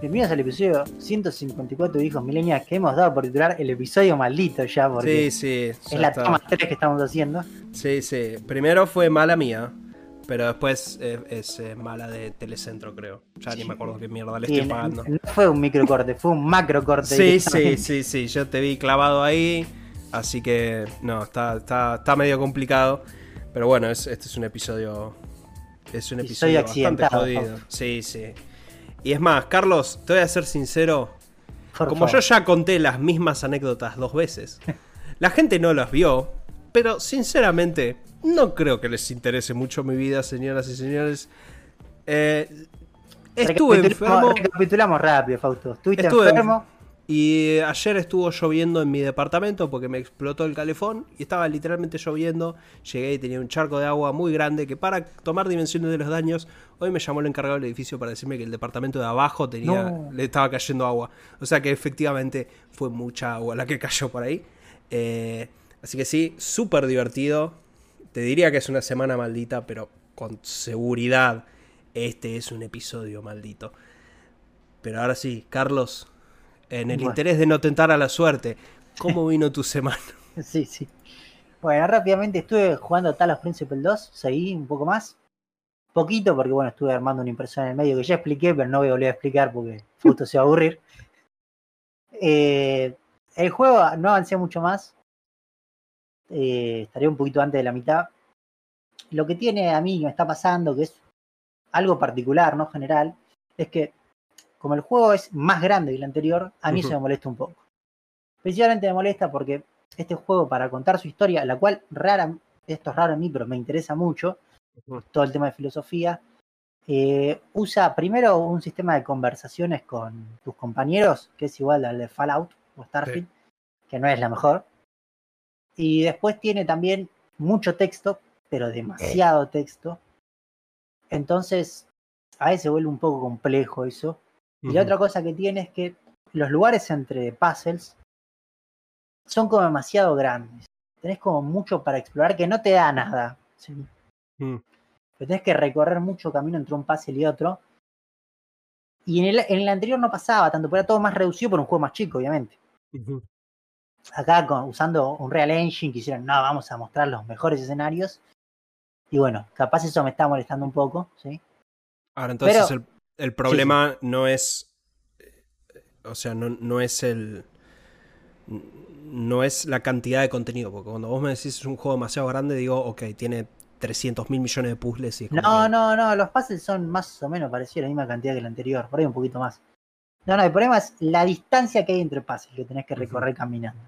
Bienvenidos al episodio 154 de Hijos Milenias que hemos dado por titular el episodio maldito ya, porque Sí, sí. es la está. toma 3 que estamos haciendo. Sí, sí. Primero fue mala mía, pero después es eh, mala de Telecentro, creo. Ya ni me acuerdo qué mierda le estoy pagando. no fue un microcorte, fue un macrocorte. Sí, sí, sí, sí. Yo te vi clavado ahí, así que no, está, está, está medio complicado. Pero bueno, es, este es un episodio. Es un Episodio episodio bastante jodido. Sí, sí. Y es más, Carlos, te voy a ser sincero. Por Como favor. yo ya conté las mismas anécdotas dos veces, la gente no las vio, pero sinceramente no creo que les interese mucho mi vida, señoras y señores. Eh, estuve enfermo Recapitulamos rápido, Fausto. Estuviste Estuve enfermo. Y ayer estuvo lloviendo en mi departamento porque me explotó el calefón y estaba literalmente lloviendo. Llegué y tenía un charco de agua muy grande que para tomar dimensiones de los daños, hoy me llamó el encargado del edificio para decirme que el departamento de abajo tenía, No. le estaba cayendo agua. O sea que efectivamente fue mucha agua la que cayó por ahí. Eh, así que sí, súper divertido. Te diría que es una semana maldita, pero con seguridad este es un episodio maldito. Pero ahora sí, Carlos, en el Bueno. interés de no tentar a la suerte, ¿cómo vino tu semana? Sí, sí. Bueno, rápidamente estuve jugando Talos Principle 2, seguí un poco más. Poquito, porque bueno, estuve armando una impresora en el medio que ya expliqué, pero no voy a volver a explicar porque justo se va a aburrir. Eh, el juego no avancé mucho más. Eh, estaría un poquito antes de la mitad. Lo que tiene a mí, me está pasando, que es algo particular, no general, es que como el juego es más grande que el anterior, a mí Ujú. se me molesta un poco. Principalmente me molesta porque este juego, para contar su historia, la cual rara, esto es raro en mí, pero me interesa mucho, todo el tema de filosofía, eh, usa primero un sistema de conversaciones con tus compañeros, que es igual al de Fallout o Starfield, que no es la mejor. Y después tiene también mucho texto, pero demasiado texto. Entonces, a veces vuelve un poco complejo eso. Y la otra cosa que tiene es que los lugares entre puzzles son como demasiado grandes. Tenés como mucho para explorar que no te da nada. ¿sí? Mm. Pero tenés que recorrer mucho camino entre un puzzle y otro. Y en el, en el anterior no pasaba tanto, pero era todo más reducido por un juego más chico, obviamente. Acá con- usando un Real Engine quisieron, no, vamos a mostrar los mejores escenarios. Y bueno, capaz eso me está molestando un poco, ¿sí? Ahora, entonces Pero- el, el problema no es. eh, O sea, no, no es el. No es la cantidad de contenido, porque cuando vos me decís es un juego demasiado grande, digo, ok, tiene 300 mil millones de puzzles y No, que- no, no, los puzzles son más o menos parecidos a la misma cantidad que el anterior, por ahí un poquito más. No, no, el problema es la distancia que hay entre puzzles que tenés que recorrer caminando.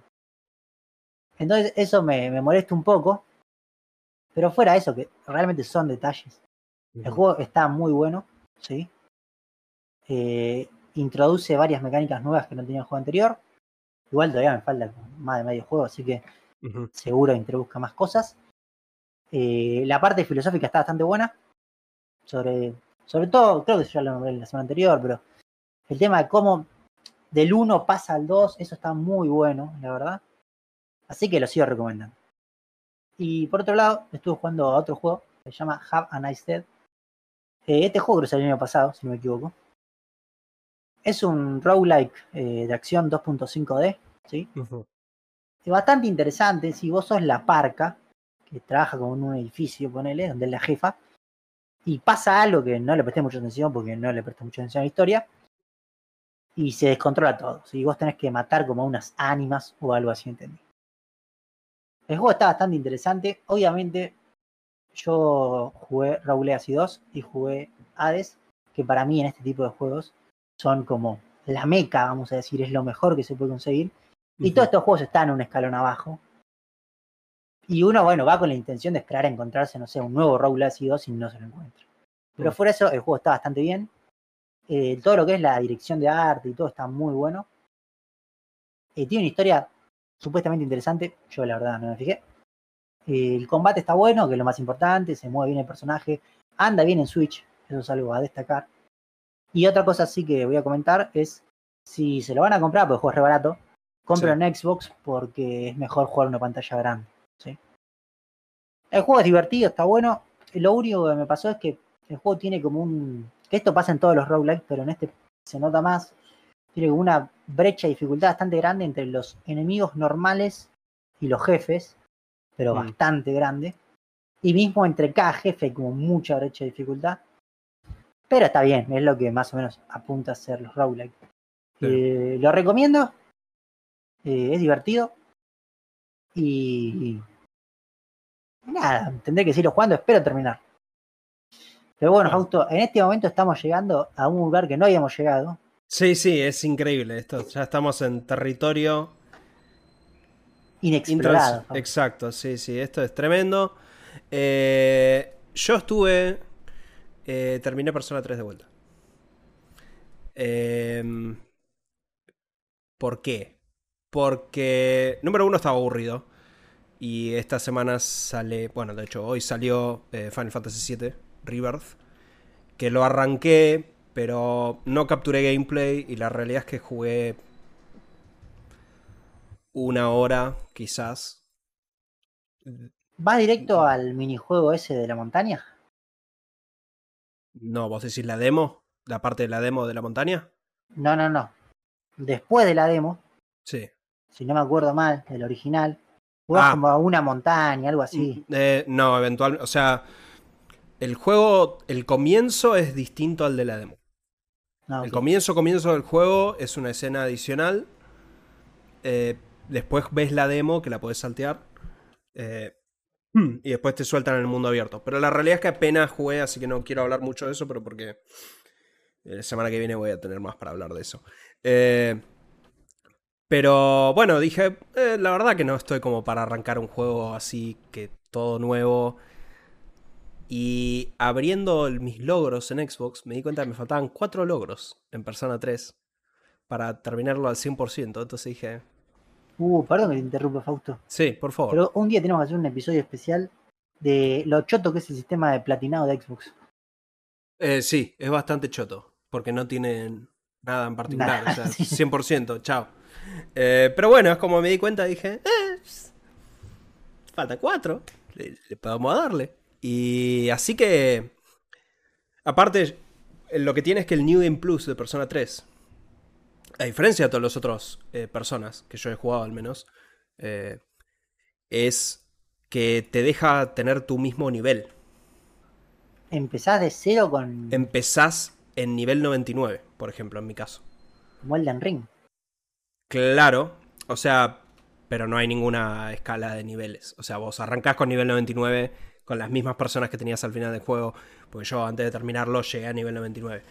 Entonces eso me, me molesta un poco, pero fuera de eso, que realmente son detalles. El juego está muy bueno, ¿sí? Eh, introduce varias mecánicas nuevas que no tenía el juego anterior. Igual todavía me falta más de medio juego, así que seguro introduzca más cosas. Eh, la parte filosófica está bastante buena. Sobre, sobre todo, creo que ya lo nombré en la semana anterior, pero el tema de cómo del 1 pasa al 2, eso está muy bueno, la verdad. Así que lo sigo recomendando. Y por otro lado, estuve jugando a otro juego que se llama Have a Nice Dead. Eh, este juego creo que salió el año pasado, si no me equivoco. Es un roguelike eh, de acción 2.5D, ¿sí? Es bastante interesante si vos sos la parca, que trabaja como en un edificio, ponele, donde es la jefa, y pasa algo que no le presté mucha atención porque no le presté mucha atención a la historia, y se descontrola todo. Si vos tenés que matar como unas ánimas o algo así, entendí. El juego está bastante interesante. Obviamente, yo jugué Raúl Legacy 2 y jugué Hades, que para mí en este tipo de juegos son como la meca, vamos a decir, es lo mejor que se puede conseguir. Y todos estos juegos están un escalón abajo. Y uno, bueno, va con la intención de esperar a encontrarse, no sé, un nuevo Raúl Legacy 2 y no se lo encuentra. Pero Mm. fuera de eso, el juego está bastante bien. Eh, todo lo que es la dirección de arte y todo está muy bueno. Eh, tiene una historia supuestamente interesante. Yo la verdad no me fijé. Eh, el combate está bueno, que es lo más importante. Se mueve bien el personaje. Anda bien en Switch. Eso es algo a destacar. Y otra cosa sí que voy a comentar es si se lo van a comprar, porque el juego es re barato, compren en Xbox porque es mejor jugar una pantalla grande. ¿sí? El juego es divertido, está bueno. Lo único que me pasó es que el juego tiene como un. que esto pasa en todos los roguelikes, pero en este se nota más. Tiene una brecha de dificultad bastante grande entre los enemigos normales y los jefes, pero Mm. bastante grande. Y mismo entre cada jefe como mucha brecha de dificultad. Pero está bien, es lo que más o menos apunta a ser los roguelike. Claro. Eh, lo recomiendo. eh, es divertido. Y, y nada, tendré que seguirlo jugando, espero terminar. Pero bueno. Fausto, en este momento estamos llegando a un lugar que no habíamos llegado. Sí, sí, es increíble esto. Ya estamos en territorio Inexplorado. Intrans-. Exacto, sí, sí, esto es tremendo. Eh, yo estuve. Eh, terminé Persona 3 de vuelta. Em, ¿Por qué? Porque, número uno, estaba aburrido. Y esta semana sale. Bueno, de hecho, hoy salió eh, Final Fantasy VII Rebirth. Que lo arranqué, pero no capturé gameplay. Y la realidad es que jugué una hora, quizás. ¿Va directo al minijuego ese de la montaña? No, vos decís la demo, la parte de la demo de la montaña. No, no, no. Después de la demo, Sí. si no me acuerdo mal, del original, jugás Ah. como a una montaña, algo así. Eh, no, eventualmente, o sea, el juego, el comienzo es distinto al de la demo. No, El comienzo, comienzo del juego es una escena adicional. Eh, después ves la demo que la podés saltear. Eh, y después te sueltan en el mundo abierto. Pero la realidad es que apenas jugué, así que no quiero hablar mucho de eso, pero porque eh, la semana que viene voy a tener más para hablar de eso. Eh, pero bueno, dije, eh, la verdad que no estoy como para arrancar un juego así que todo nuevo. Y abriendo mis logros en Xbox, me di cuenta que me faltaban cuatro logros en Persona 3 para terminarlo al 100%. Entonces dije, Uh, perdón que te interrumpa, Fausto. sí, por favor. Pero un día tenemos que hacer un episodio especial de lo choto que es el sistema de platinado de Xbox. Eh, sí, es bastante choto, porque no tienen nada en particular. O sea, sí. 100%, chao. Eh, pero bueno, es como me di cuenta, dije, eh, falta cuatro, le, le podemos darle. Y así que, aparte, lo que tiene es que el New Game Plus de Persona 3, a diferencia de todos los otros eh, personas que yo he jugado al menos, eh, es que te deja tener tu mismo nivel. Empezás de cero con Empezás en nivel 99, por ejemplo, en mi caso. como Elden Ring. Claro, o sea, pero no hay ninguna escala de niveles. O sea, vos arrancás con nivel 99 con las mismas personas que tenías al final del juego, porque yo antes de terminarlo llegué a nivel 99.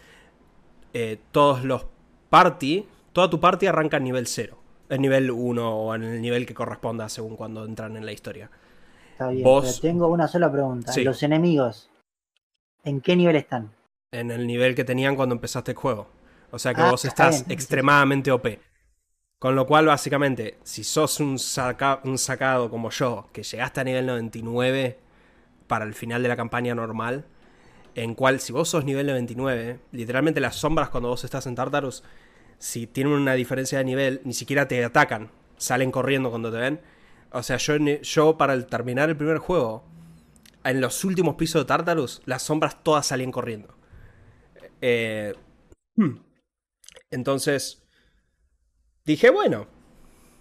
Eh, todos los party, toda tu party arranca en nivel 0, en nivel 1 o en el nivel que corresponda según cuando entran en la historia. Está bien. Vos- Pero tengo una sola pregunta. Sí. Los enemigos, ¿en qué nivel están? En el nivel que tenían cuando empezaste el juego. O sea que Ah, vos está estás bien. extremadamente OP. Con lo cual, básicamente, si sos un, saca- un sacado como yo, que llegaste a nivel 99 para el final de la campaña normal, en cual si vos sos nivel 99, literalmente las sombras cuando vos estás en Tartarus, si tienen una diferencia de nivel, ni siquiera te atacan, salen corriendo cuando te ven. O sea, yo, yo para el terminar el primer juego, en los últimos pisos de Tartarus, las sombras todas salían corriendo. Eh, hmm. entonces, dije, bueno,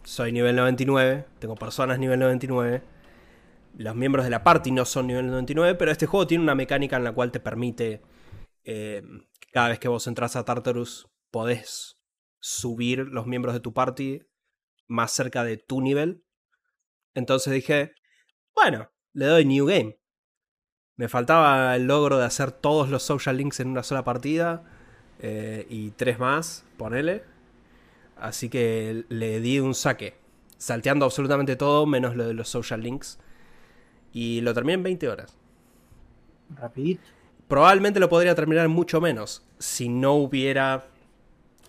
soy nivel 99, tengo personas nivel 99, los miembros de la party no son nivel 99, pero este juego tiene una mecánica en la cual te permite, eh, que cada vez que vos entras a Tartarus, podés subir los miembros de tu party más cerca de tu nivel. Entonces dije, bueno, le doy New Game. Me faltaba el logro de hacer todos los social links en una sola partida. eh, y tres más, ponele. Así que le di un saque. Salteando absolutamente todo, menos lo de los social links. Y lo terminé en 20 horas. Rapidito. Probablemente lo podría terminar mucho menos. Si no hubiera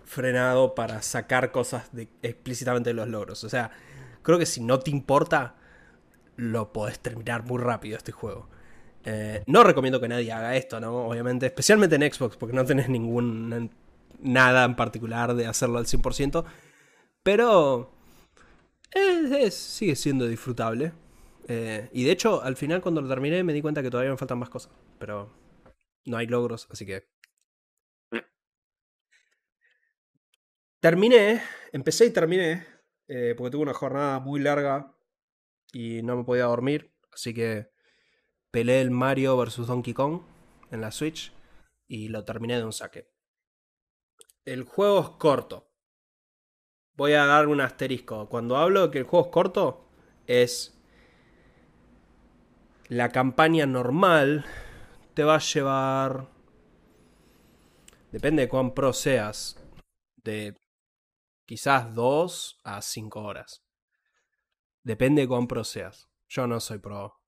frenado para sacar cosas explícitamente de los logros. O sea, creo que si no te importa, lo podés terminar muy rápido este juego. Eh, no recomiendo que nadie haga esto, ¿no? Obviamente, especialmente en Xbox, porque no tenés ningún nada en particular de hacerlo al 100%. Pero es- sigue siendo disfrutable. Eh, y de hecho, al final cuando lo terminé me di cuenta que todavía me faltan más cosas. Pero no hay logros, así que... Terminé, empecé y terminé, eh, porque tuve una jornada muy larga y no me podía dormir, así que peleé el Mario vs. Donkey Kong en la Switch y lo terminé de un saque. El juego es corto. Voy a dar un asterisco. Cuando hablo de que el juego es corto, es la campaña normal te va a llevar depende de cuán pro seas de quizás 2 a 5 horas. Depende de cuán pro seas. Yo no soy pro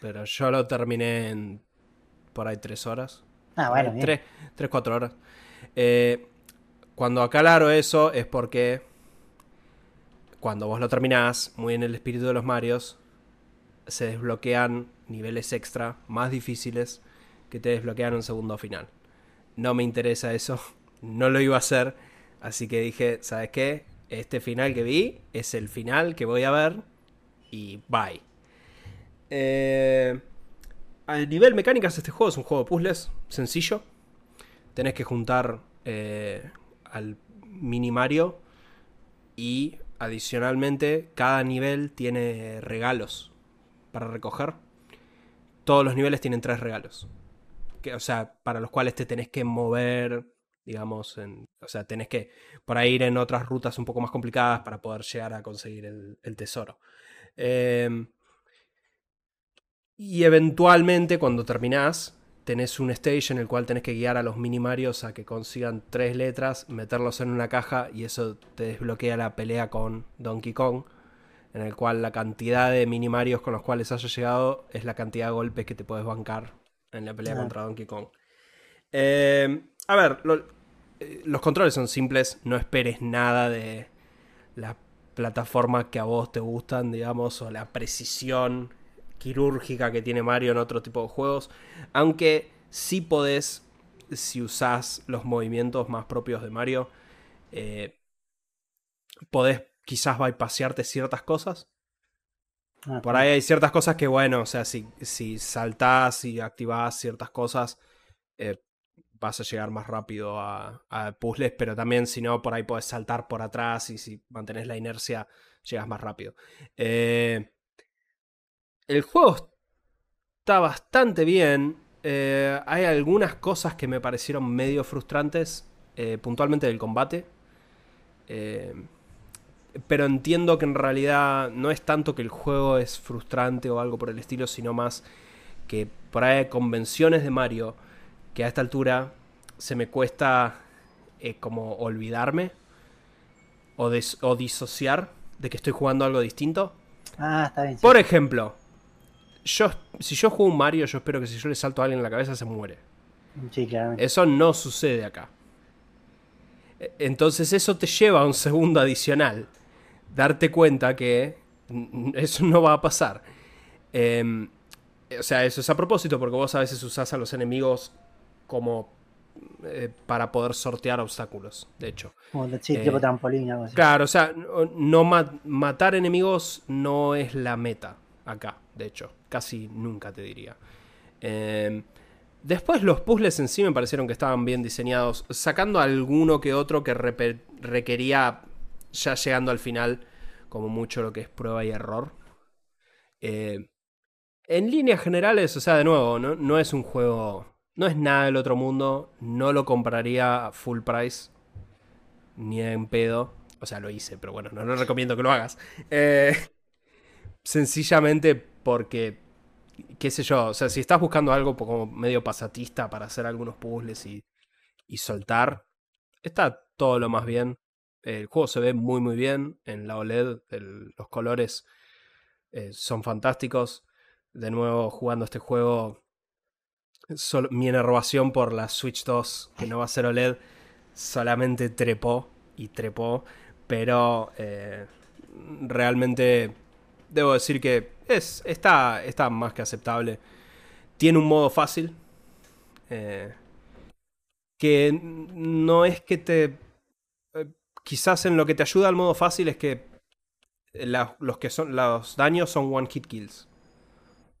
pero yo lo terminé en por ahí 3 horas. Ah, bueno, 3, 4 horas. Eh, cuando aclaro eso es porque cuando vos lo terminás muy en el espíritu de los Marios se desbloquean niveles extra más difíciles que te desbloquean un segundo final. No me interesa eso, no lo iba a hacer, así que dije, ¿sabes qué? Este final que vi es el final que voy a ver y bye. Eh, a nivel mecánicas, este juego es un juego de puzzles sencillo. Tenés que juntar eh, al mini Mario y adicionalmente cada nivel tiene regalos para recoger. Todos los niveles tienen tres regalos. O sea, para los cuales te tenés que mover, digamos, en, o sea, tenés que por ahí ir en otras rutas un poco más complicadas para poder llegar a conseguir el, tesoro. Em, y eventualmente cuando terminás, tenés un stage en el cual tenés que guiar a los minimarios a que consigan tres letras, meterlos en una caja y eso te desbloquea la pelea con Donkey Kong en el cual la cantidad de minimarios con los cuales hayas llegado es la cantidad de golpes que te puedes bancar en la pelea contra Donkey Kong. Eh, a ver, eh, los controles son simples, no esperes nada de la plataforma que a vos te gustan, digamos, o la precisión quirúrgica que tiene Mario en otro tipo de juegos, aunque sí podés, si usás los movimientos más propios de Mario, eh, podés quizás bypasearte ciertas cosas. Ah, Por ahí hay ciertas cosas que, bueno, o sea, si, si saltás y activás ciertas cosas, eh, vas a llegar más rápido a, puzzles, pero también si no, por ahí puedes saltar por atrás y si mantenés la inercia, llegas más rápido. Eh, el juego está bastante bien. Eh, hay algunas cosas que me parecieron medio frustrantes, puntualmente del combate pero entiendo que en realidad no es tanto que el juego es frustrante o algo por el estilo, sino más que por ahí hay convenciones de Mario que a esta altura se me cuesta eh, como olvidarme o, o, disociar de que estoy jugando algo distinto. Ah, está bien. Por ejemplo, yo, si yo juego un Mario, yo espero que si yo le salto a alguien en la cabeza se muere. Sí, claramente. Eso no sucede acá. E, entonces eso te lleva a un segundo adicional darte cuenta que eso no va a pasar. Em, o sea, eso es a propósito, porque vos a veces usás a los enemigos como eh, para poder sortear obstáculos, de hecho. Como tipo eh, trampolín, algo así. Claro, o sea, no, matar enemigos no es la meta acá, de hecho. Casi nunca te diría. Em, después los puzzles en sí me parecieron que estaban bien diseñados, sacando alguno que otro que requería ya llegando al final, como mucho lo que es prueba y error. Eh, en líneas generales, o sea, de nuevo, ¿no? no es un juego, no es nada del otro mundo, no lo compraría a full price, ni en pedo. O sea, lo hice, pero bueno, no, lo recomiendo que lo hagas. Eh, sencillamente porque, qué sé yo, o sea, si estás buscando algo como medio pasatista para hacer algunos puzzles y, y soltar, está todo lo más bien. El juego se ve muy muy bien en la OLED, los colores eh, son fantásticos. De nuevo, jugando este juego, mi enervación por la Switch 2, que no va a ser OLED, solamente trepó y trepó, pero eh, realmente debo decir que es, está, está más que aceptable. Tiene un modo fácil, eh, que no es que te quizás en lo que te ayuda al modo fácil es que los, que son, los daños son one hit kills.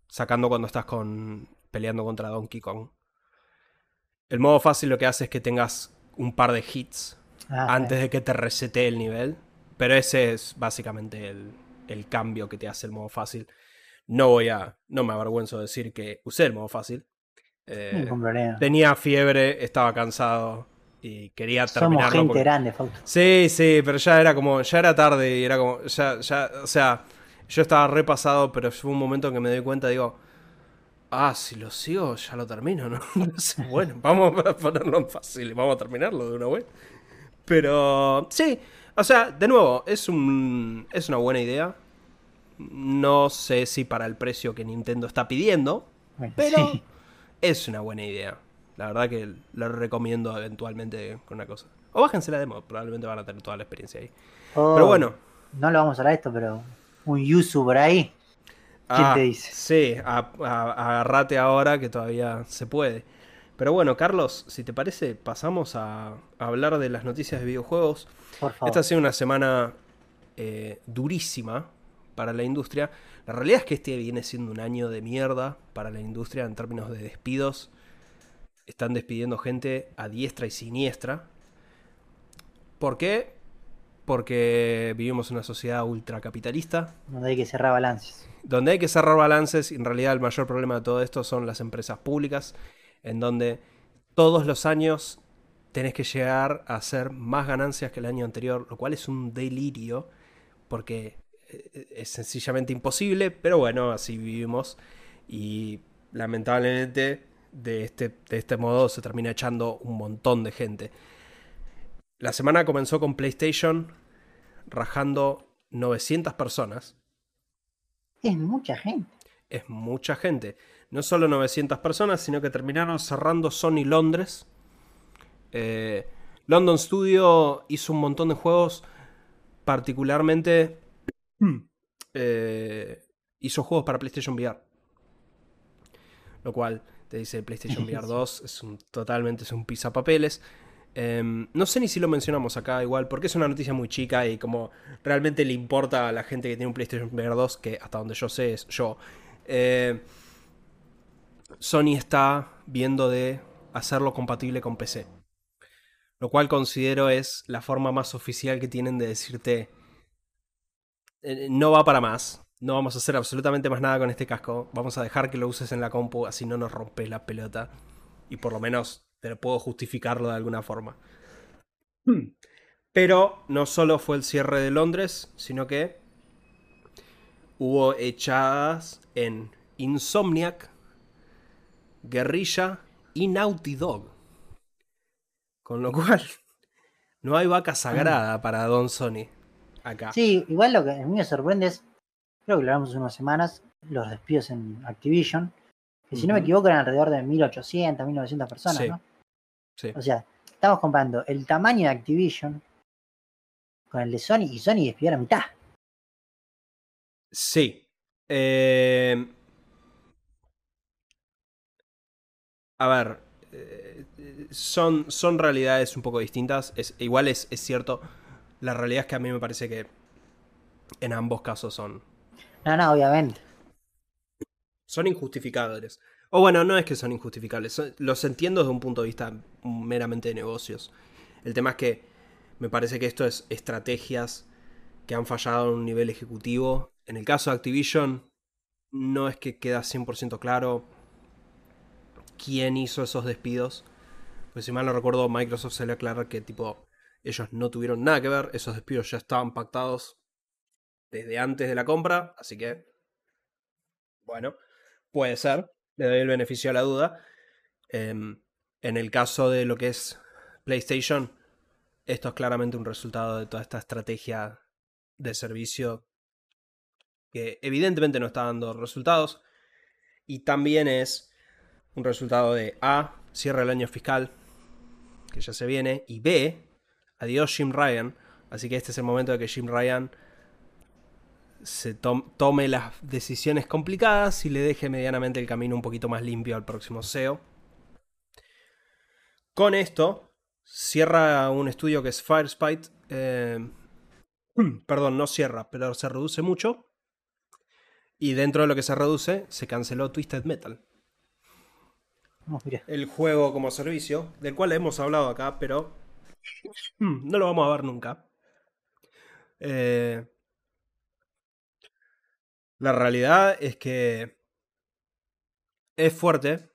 Sacando cuando estás con, peleando contra Donkey Kong. El modo fácil lo que hace es que tengas un par de hits ah, antes de que te resete el nivel. Pero ese es básicamente el, el, cambio que te hace el modo fácil. No voy a. No me avergüenzo de decir que usé el modo fácil. Eh, tenía fiebre, estaba cansado y quería terminarlo. Somos gente grande, Sí, sí, pero ya era como. Ya era tarde y era como. Ya, ya, o sea, yo estaba repasado, pero fue un momento en que me doy cuenta, digo Ah, si lo sigo, ya lo termino, ¿no? bueno, vamos a ponerlo en fácil y vamos a terminarlo de una vez. Pero sí, o sea, de nuevo, es, un, es una buena idea. No sé si para el precio que Nintendo está pidiendo, pero es una buena idea. La verdad que lo recomiendo eventualmente con una cosa. O bájense la demo, probablemente van a tener toda la experiencia ahí. pero bueno. No lo vamos a hablar esto, pero un Yuzu por ahí ¿Quién ah, te dice? Sí, agarrate ahora que todavía se puede. Pero bueno, Carlos, si te parece, pasamos a, hablar de las noticias de videojuegos. Por favor. Esta ha sido una semana eh, durísima para la industria. La realidad es que este viene siendo un año de mierda para la industria en términos de despidos. Están despidiendo gente a diestra y siniestra. ¿Por qué? Porque vivimos en una sociedad ultracapitalista. Donde hay que cerrar balances donde hay que cerrar balances, en realidad el mayor problema de todo esto son las empresas públicas, en donde todos los años tenés que llegar a hacer más ganancias que el año anterior, lo cual es un delirio, porque eh, es sencillamente imposible, pero bueno, así vivimos y lamentablemente de este, de este modo se termina echando un montón de gente. La semana comenzó con PlayStation rajando 900 personas es mucha gente. Es mucha gente. No solo 900 personas, sino que terminaron cerrando Sony Londres. Eh, London Studio hizo un montón de juegos, particularmente eh, hizo juegos para PlayStation VR. Lo cual te dice PlayStation VR 2 es un, totalmente es un pisapapeles. Em, no sé ni si lo mencionamos acá igual, porque es una noticia muy chica y como realmente le importa a la gente que tiene un PlayStation VR 2, que hasta donde yo sé es yo. Eh, Sony está viendo de hacerlo compatible con PC. Lo cual considero es la forma más oficial que tienen de decirte, eh, no va para más, no vamos a hacer absolutamente más nada con este casco, vamos a dejar que lo uses en la compu, así no nos rompes la pelota. Y por lo menos pero puedo justificarlo de alguna forma. Hmm. Pero no solo fue el cierre de Londres, sino que hubo echadas en Insomniac, Guerrilla y Naughty Dog. Con lo cual, no hay vaca sagrada para Don Sony acá. Sí, igual lo que a mí me sorprende es, creo que lo hablamos hace unas semanas, los despidos en Activision, que si no me equivoco eran alrededor de 1800, 1900 personas, ¿no? O sea, estamos comparando el tamaño de Activision con el de Sony y Sony despidió la mitad. Sí. Eh, a ver, eh, son, son realidades un poco distintas. Es, igual es, es cierto. La realidad es que a mí me parece que en ambos casos son. No, no, obviamente. Son injustificables. O bueno, no es que son injustificables, los entiendo desde un punto de vista meramente de negocios. El tema es que me parece que esto es estrategias que han fallado en un nivel ejecutivo. En el caso de Activision, no es que queda 100% claro quién hizo esos despidos. Pues si mal no recuerdo, Microsoft se le aclara que tipo ellos no tuvieron nada que ver, esos despidos ya estaban pactados desde antes de la compra, así que bueno, puede ser le doy el beneficio a la duda. Em, en el caso de lo que es PlayStation, esto es claramente un resultado de toda esta estrategia de servicio que evidentemente no está dando resultados. Y también es un resultado de A, cierra el año fiscal, que ya se viene, y B, adiós Jim Ryan. Así que este es el momento de que Jim Ryan se tome las decisiones complicadas y le deje medianamente el camino un poquito más limpio al próximo SEO. Con esto, cierra un estudio que es Firespite. Eh, perdón, no cierra, pero se reduce mucho. Y dentro de lo que se reduce, se canceló Twisted Metal. Oh, el juego como servicio, del cual hemos hablado acá, pero no lo vamos a ver nunca. Eh, la realidad es que es fuerte.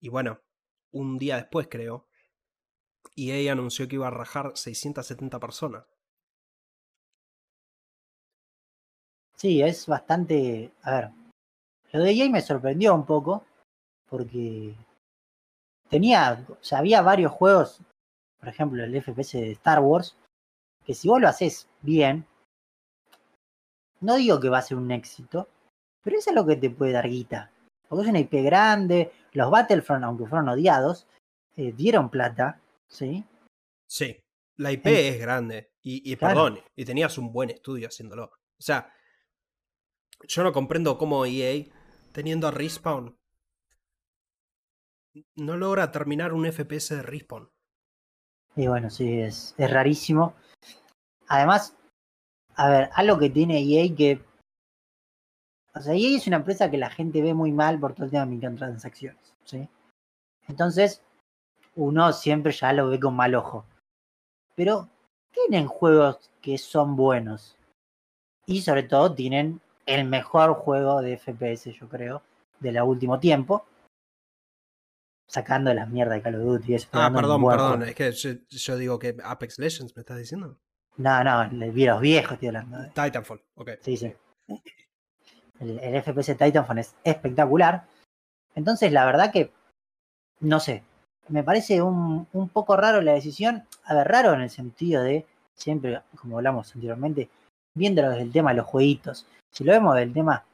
Y bueno, un día después creo, EA anunció que iba a rajar 670 personas. Sí, es bastante. A ver, lo de EA me sorprendió un poco, porque tenía, o sea, había varios juegos, por ejemplo, el FPS de Star Wars, que si vos lo haces bien, no digo que va a ser un éxito, pero eso es lo que te puede dar guita. Porque es una IP grande, los Battlefront, aunque fueron odiados, eh, dieron plata, ¿sí? Sí, la IP es grande. Y, perdón, y tenías un buen estudio haciéndolo. O sea, yo no comprendo cómo EA, teniendo a Respawn, no logra terminar un FPS de Respawn. Y bueno, sí, es, es rarísimo. Además, a ver, algo que tiene EA que. O sea, EA es una empresa que la gente ve muy mal por todo el tema de microtransacciones, ¿sí? Entonces, uno siempre ya lo ve con mal ojo. Pero tienen juegos que son buenos. Y sobre todo tienen el mejor juego de FPS, yo creo, de la último tiempo. Sacando las mierdas de Call of Duty. ah, perdón, perdón. Es que yo, digo que Apex Legends, ¿me estás diciendo? No, no, los viejos estoy hablando. Titanfall, ok. Sí, sí. El, el FPS Titanfall es espectacular. Entonces, la verdad que, no sé, me parece un, un poco raro la decisión. A ver, raro en el sentido de, siempre, como hablamos anteriormente, viéndolo desde el tema de los jueguitos. Si lo vemos del tema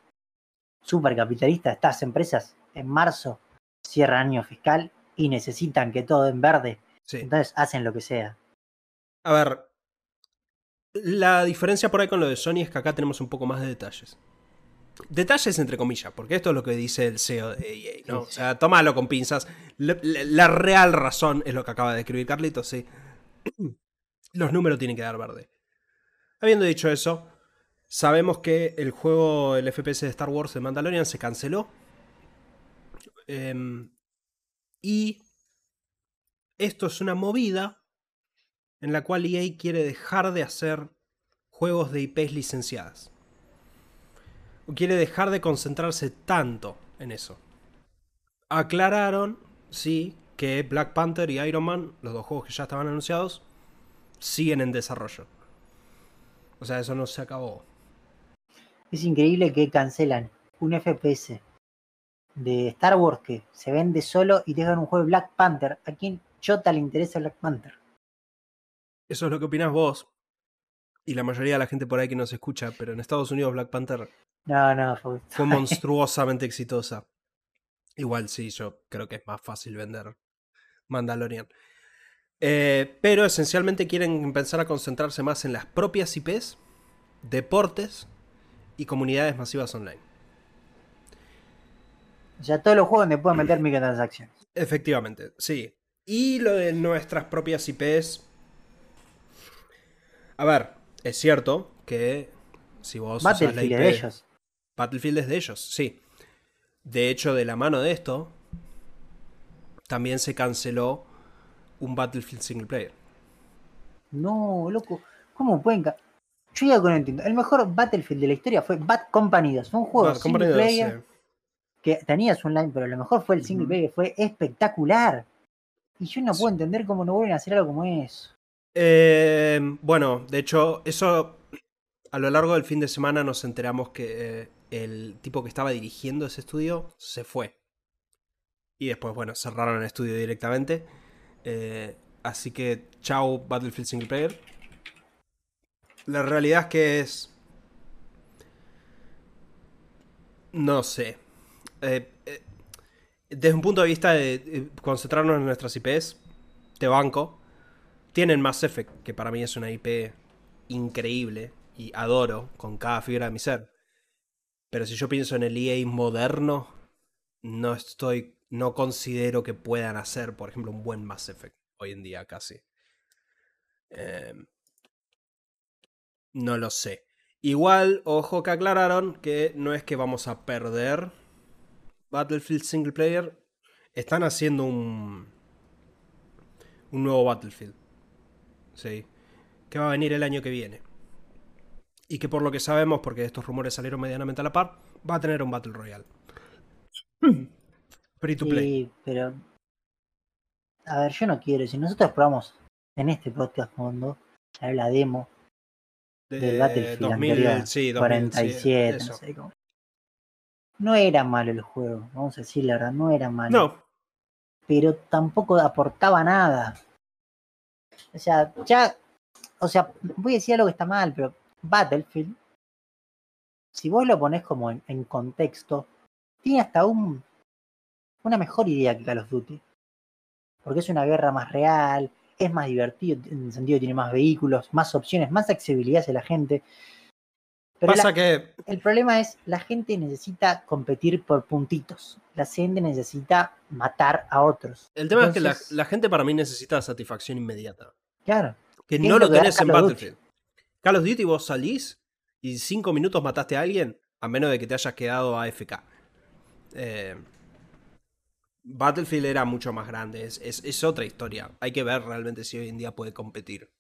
supercapitalista, estas empresas en marzo cierran año fiscal y necesitan que todo en verde. Entonces hacen lo que sea. A ver, la diferencia por ahí con lo de Sony es que acá tenemos un poco más de detalles. Detalles entre comillas, porque esto es lo que dice el CEO de EA, ¿no? O sea, tómalo con pinzas. La, real razón es lo que acaba de escribir Carlitos, sí. Los números tienen que dar verde. Habiendo dicho eso, sabemos que el juego, el FPS de Star Wars de Mandalorian se canceló. Em, y esto es una movida en la cual EA quiere dejar de hacer juegos de IPs licenciadas. O quiere dejar de concentrarse tanto en eso. Aclararon, sí, que Black Panther y Iron Man, los dos juegos que ya estaban anunciados, siguen en desarrollo. O sea, eso no se acabó. Es increíble que cancelan un FPS de Star Wars que se vende solo y dejan un juego de Black Panther. ¿A quién chota le interesa Black Panther? Eso es lo que opinas vos. Y la mayoría de la gente por ahí que nos escucha, pero en Estados Unidos Black Panther no, no, fue, monstruosamente exitosa. Igual sí, yo creo que es más fácil vender Mandalorian. Eh, pero esencialmente quieren empezar a concentrarse más en las propias IPs, deportes y comunidades masivas online. O sea, todos los juegos donde pueden meter microtransacciones. Efectivamente, sí. Y lo de nuestras propias IPs a ver, es cierto que si vos Battlefield es de ellos. Battlefield es de ellos, sí. De hecho, de la mano de esto, también se canceló un Battlefield single player. No, loco. ¿Cómo pueden.? Yo ya no entiendo. El mejor Battlefield de la historia fue Bad Company 2. Fue un juego single player que tenías online, pero lo mejor fue el single player. Fue espectacular. Y yo no puedo entender cómo no vuelven a hacer algo como eso. Eh, bueno, de hecho, eso a lo largo del fin de semana nos enteramos que eh, el tipo que estaba dirigiendo ese estudio se fue. Y después, bueno, cerraron el estudio directamente. Eh, así que, chao Battlefield Single Player. La realidad es que es... No sé. desde un punto de vista de concentrarnos en nuestras IPs, te banco tienen Mass Effect, que para mí es una IP increíble y adoro con cada fibra de mi ser. Pero si yo pienso en el EA moderno, no estoy. no considero que puedan hacer, por ejemplo, un buen Mass Effect hoy en día casi. Em, no lo sé. Igual, ojo que aclararon que no es que vamos a perder Battlefield Single Player. Están haciendo un un nuevo Battlefield. Sí. Que va a venir el año que viene. Y que por lo que sabemos, porque estos rumores salieron medianamente a la par, va a tener un Battle Royale. Free to play. Sí, pero. A ver, yo no quiero. Si nosotros probamos en este podcast cuando la demo De- del Battlefield 2000, anterior, sí, 2000, sí, 47, eso. no sé cómo. No era malo el juego, vamos a decir la verdad, no era malo. No, Pero tampoco aportaba nada. O sea, ya. O sea, voy a decir algo que está mal, pero Battlefield, si vos lo pones como en, en contexto, tiene hasta un, una mejor idea que Call of Duty. Porque es una guerra más real, es más divertido, en el sentido que tiene más vehículos, más opciones, más accesibilidad hacia la gente. Pero pasa la- que el problema es, la gente necesita competir por puntitos. La gente necesita matar a otros. el tema es que la gente para mí necesita satisfacción inmediata. Claro. Que ¿Qué es no lo tenés en? Battlefield. Call of Duty vos salís y cinco minutos mataste a alguien, a menos de que te hayas quedado AFK. Eh, Battlefield era mucho más grande, es, es- es otra historia. Hay que ver realmente si hoy en día puede competir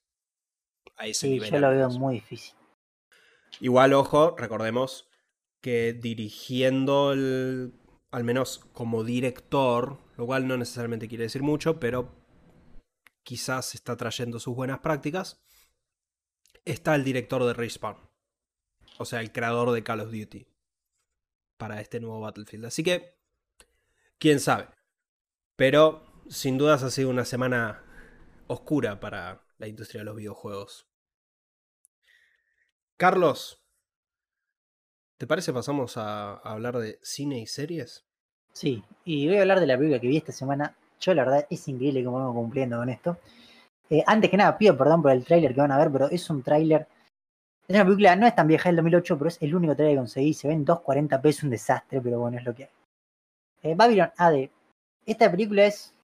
a ese Sí, nivel. yo lo veo muy difícil. Igual, ojo, recordemos que dirigiendo el. Al menos como director, lo cual no necesariamente quiere decir mucho, pero quizás está trayendo sus buenas prácticas. Está el director de Respawn. O sea, el creador de Call of Duty. Para este nuevo Battlefield. Así que. Quién sabe. Pero sin dudas ha sido una semana oscura para la industria de los videojuegos. Carlos, ¿te parece pasamos a, hablar de cine y series? Sí, y voy a hablar de la película que vi esta semana. Yo, la verdad, es increíble cómo vamos cumpliendo con esto. Eh, antes que nada, pido perdón por el tráiler que van a ver, pero es un tráiler. Es una película, no es tan vieja, del 2008, pero es el único tráiler que conseguí. Se ven 2.40p, es un desastre, pero bueno, es lo que hay. Eh, Babylon AD. Esta película es.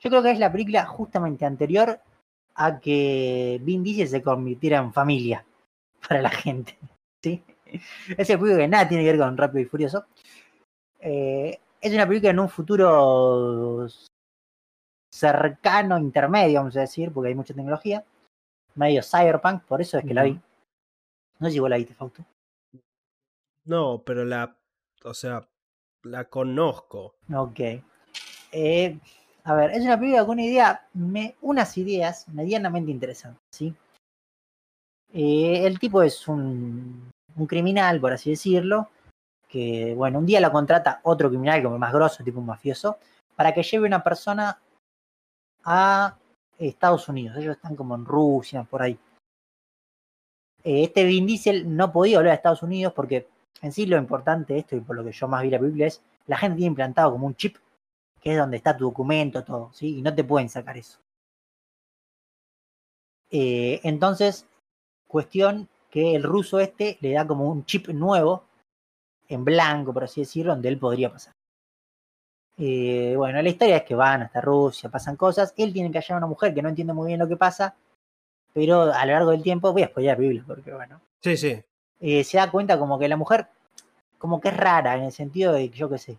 Yo creo que es la película justamente anterior a que Vin Diesel se convirtiera en familia para la gente. ¿sí? Ese película que nada tiene que ver con Rápido y Furioso. Eh, es una película en un futuro cercano, intermedio, vamos a decir, porque hay mucha tecnología. Medio cyberpunk, por eso es que la vi. No vos la viste, Fausto. No, pero la. O sea, la conozco. Ok. Eh, a ver, es una película con una idea, me- unas ideas medianamente interesantes, ¿sí? Eh, el tipo es un, un criminal, por así decirlo, que, bueno, un día lo contrata otro criminal como más grosso, tipo un mafioso, para que lleve una persona a Estados Unidos. Ellos están como en Rusia, por ahí. Eh, este Vin Diesel no podía volver a Estados Unidos porque en sí lo importante de esto, y por lo que yo más vi la película, es la gente tiene implantado como un chip, que es donde está tu documento, todo, ¿sí? Y no te pueden sacar eso. Eh, entonces, cuestión que el ruso este le da como un chip nuevo, en blanco, por así decirlo, donde él podría pasar. Eh, bueno, la historia es que van hasta Rusia, pasan cosas, él tiene que hallar a una mujer que no entiende muy bien lo que pasa, pero a lo largo del tiempo, voy a spoiler Biblia, porque bueno, Sí, sí. eh, se da cuenta como que la mujer como que es rara en el sentido de que yo qué sé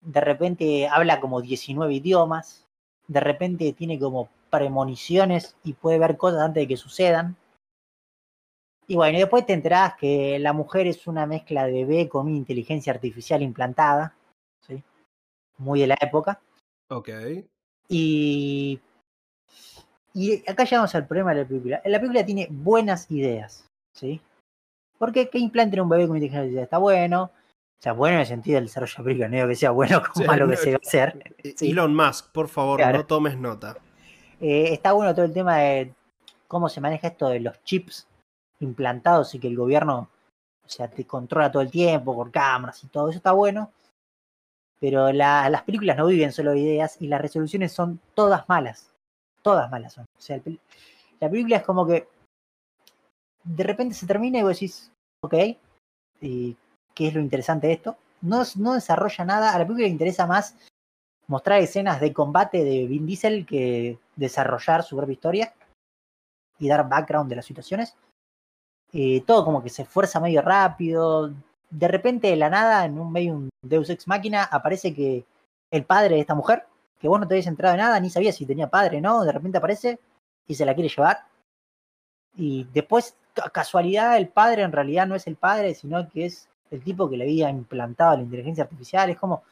de repente habla como 19 idiomas de repente tiene como premoniciones y puede ver cosas antes de que sucedan y bueno y después te enterás que la mujer es una mezcla de B con inteligencia artificial implantada ¿sí? muy de la época Ok. y y acá llegamos al problema de la película. La película tiene buenas ideas, ¿sí? Porque que implanten un bebé con inteligencia artificial está bueno. O sea, bueno en el sentido del desarrollo de la película, no digo que sea bueno como Sí, malo que no, se va a hacer. E-. Elon Musk, por favor, Claro. no tomes nota. Eh, está bueno todo el tema de cómo se maneja esto de los chips implantados y que el gobierno, o sea, te controla todo el tiempo por cámaras y todo eso está bueno. Pero la- las películas no viven solo de ideas y las resoluciones son todas malas. Todas malas son. O sea, el la película es como que de repente se termina y vos decís, ok, ¿y qué es lo interesante de esto? No, no desarrolla nada. A la película le interesa más mostrar escenas de combate de Vin Diesel que desarrollar su propia historia y dar background de las situaciones. Eh, todo como que se esfuerza medio rápido. De repente, de la nada, en un medio un Deus Ex Máquina, aparece que el padre de esta mujer, que vos no te habías entrado de nada, ni sabías si tenía padre, ¿no? De repente aparece y se la quiere llevar. Y después, casualidad, el padre en realidad no es el padre, sino que es el tipo que le había implantado la inteligencia artificial. Es como,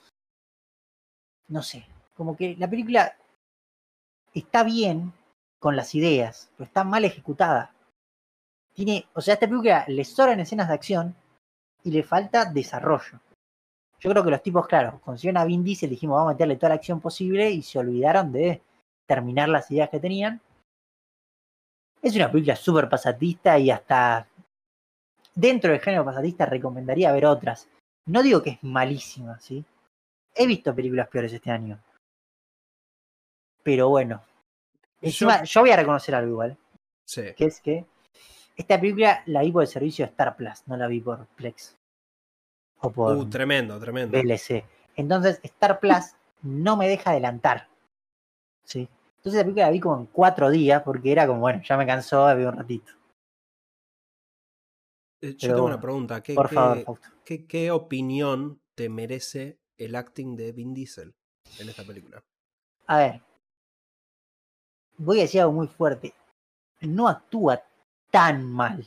no sé, como que la película está bien con las ideas, pero está mal ejecutada. Tiene, o sea, esta película le sobran escenas de acción y le falta desarrollo. Yo creo que los tipos, claro, consiguieron a Vin Diesel, dijimos vamos a meterle toda la acción posible y se olvidaron de terminar las ideas que tenían. Es una película súper pasatista y hasta dentro del género pasatista recomendaría ver otras. No digo que es malísima, ¿sí? He visto películas peores este año. Pero bueno. Encima, yo, voy a reconocer algo igual. Sí. Que es que esta película la vi por el servicio de Star Plus, no la vi por Plex. O por uh, tremendo, tremendo. VLC. Entonces, Star Plus no me deja adelantar. ¿Sí? Entonces la película la vi como en cuatro días porque era como, bueno, ya me cansó, la vi un ratito. Eh, yo tengo una pregunta. ¿Qué, por favor, ¿qué, ¿qué, opinión te merece el acting de Vin Diesel en esta película? A ver. Voy a decir algo muy fuerte. No actúa tan mal.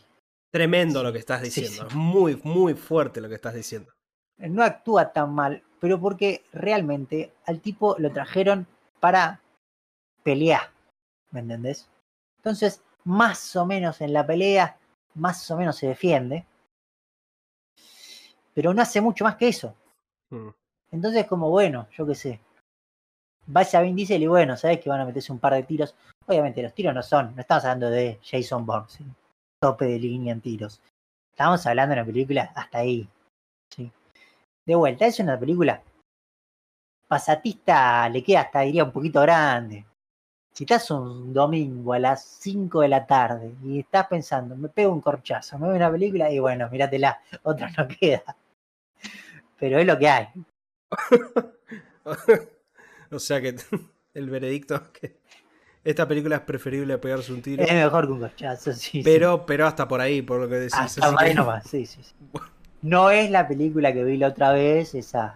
Tremendo lo que estás diciendo. Muy, muy fuerte lo que estás diciendo. No actúa tan mal, pero porque realmente al tipo lo trajeron para pelear. ¿Me entendés? Entonces, más o menos en la pelea más o menos se defiende, pero no hace mucho más que eso. Hmm. Entonces, como bueno, yo qué sé, vaya a Vin Diesel y bueno, sabes que van a meterse un par de tiros. Obviamente, los tiros no son, no estamos hablando de Jason Bourne, tope de línea en tiros. Estamos hablando de una película hasta ahí. ¿sí? De vuelta, es una película pasatista, le queda hasta, diría, un poquito grande si estás un domingo a las 5 de la tarde y estás pensando, me pego un corchazo, me veo una película y bueno, míratela, otra no queda. Pero es lo que hay. o sea que el veredicto que esta película es preferible a pegarse un tiro. Es mejor que un corchazo, sí. Pero, pero hasta por ahí, por lo que decís. Hasta ahí nomás, sí, sí, sí. No es la película que vi la otra vez, esa.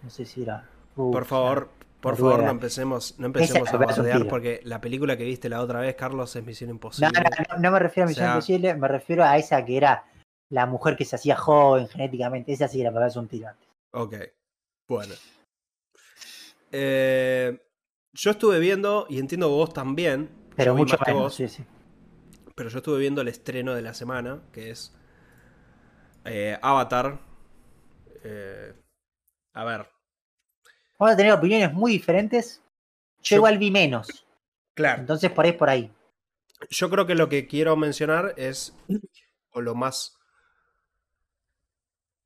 No sé si era. por favor, por favor, no empecemos, no empecemos a bardear porque la película que viste la otra vez, Carlos, es Misión Imposible. No, no, me refiero a Misión Imposible, me refiero a esa que era la mujer que se hacía joven genéticamente. Esa sí era para un tiro Ok, bueno. Eh, yo estuve viendo, y entiendo vos también. Pero mucho más vos, sí, sí. Pero yo estuve viendo el estreno de la semana, que es eh, Avatar. Eh, a ver, Vamos a tener opiniones muy diferentes. Yo, igual vi menos. Claro. Entonces por ahí por ahí. Yo creo que lo que quiero mencionar es, o lo más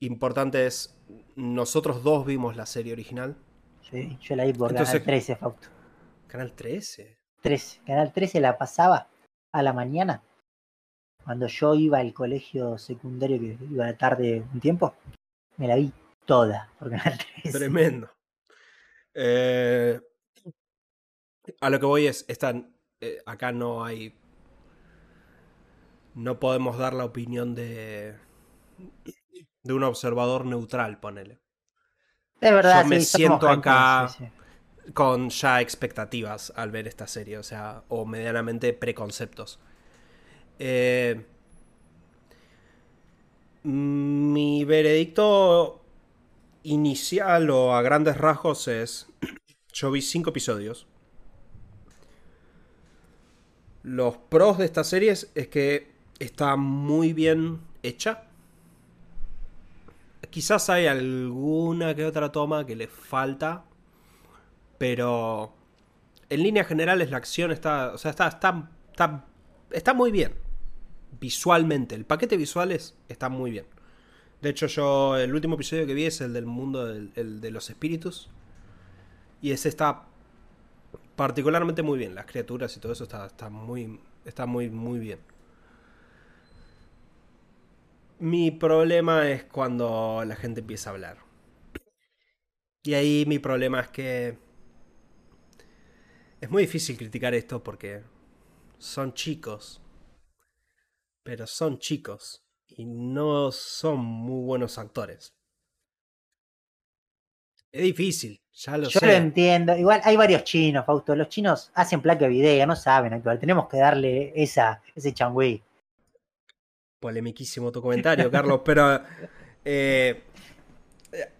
importante es, nosotros dos vimos la serie original. Sí, yo la vi por Canal 13, Fausto. ¿Canal 13? 13. Canal 13 la pasaba a la mañana. Cuando yo iba al colegio secundario que iba a la tarde un tiempo, me la vi toda por Canal 13. Tremendo. Eh, a lo que voy es, están, eh, acá no hay... No podemos dar la opinión de, de un observador neutral, ponele. De verdad, Yo me siento acá con ya expectativas al ver esta serie, o sea, o medianamente preconceptos. Eh, mi veredicto inicial o a grandes rasgos es, yo vi cinco episodios. Los pros de esta serie es que está muy bien hecha. Quizás hay alguna que otra toma que le falta, pero en líneas generales la acción está, o sea, está, está, está, está muy bien. Visualmente, el paquete visual está muy bien. De hecho, yo el último episodio que vi es el del mundo de los espíritus. Y ese está particularmente muy bien. Las criaturas y todo eso está, está muy. Está muy, muy bien. Mi problema es cuando la gente empieza a hablar. Y ahí mi problema es que. Es muy difícil criticar esto porque son chicos. Pero son chicos y no son muy buenos actores. Es difícil. Ya lo Yo sé. lo entiendo. Igual hay varios chinos, Fausto. Los chinos hacen placa de video, no saben actuar. Tenemos que darle esa, ese changüí. Polemiquísimo tu comentario, Carlos, pero. eh,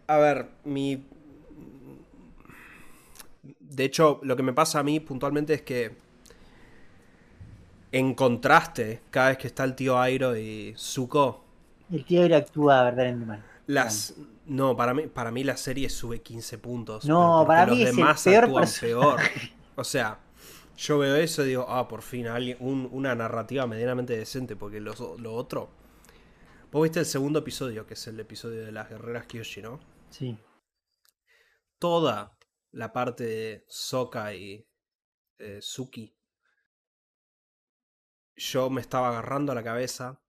a ver, mi. De hecho, lo que me pasa a mí puntualmente es que. En contraste, cada vez que está el tío Airo y Zuko, El tío Airo actúa verdaderamente mal. las. No, para mí, para mí la serie sube 15 puntos. No, para los mí es el demás peor actúan peor. O sea, yo veo eso y digo, ah, por fin, alguien, un- una narrativa medianamente decente, porque los- lo otro. Vos viste el segundo episodio, que es el episodio de las guerreras Kyoshi, ¿no? Sí. Toda la parte de Soka y eh, Suki. Yo me estaba agarrando a la cabeza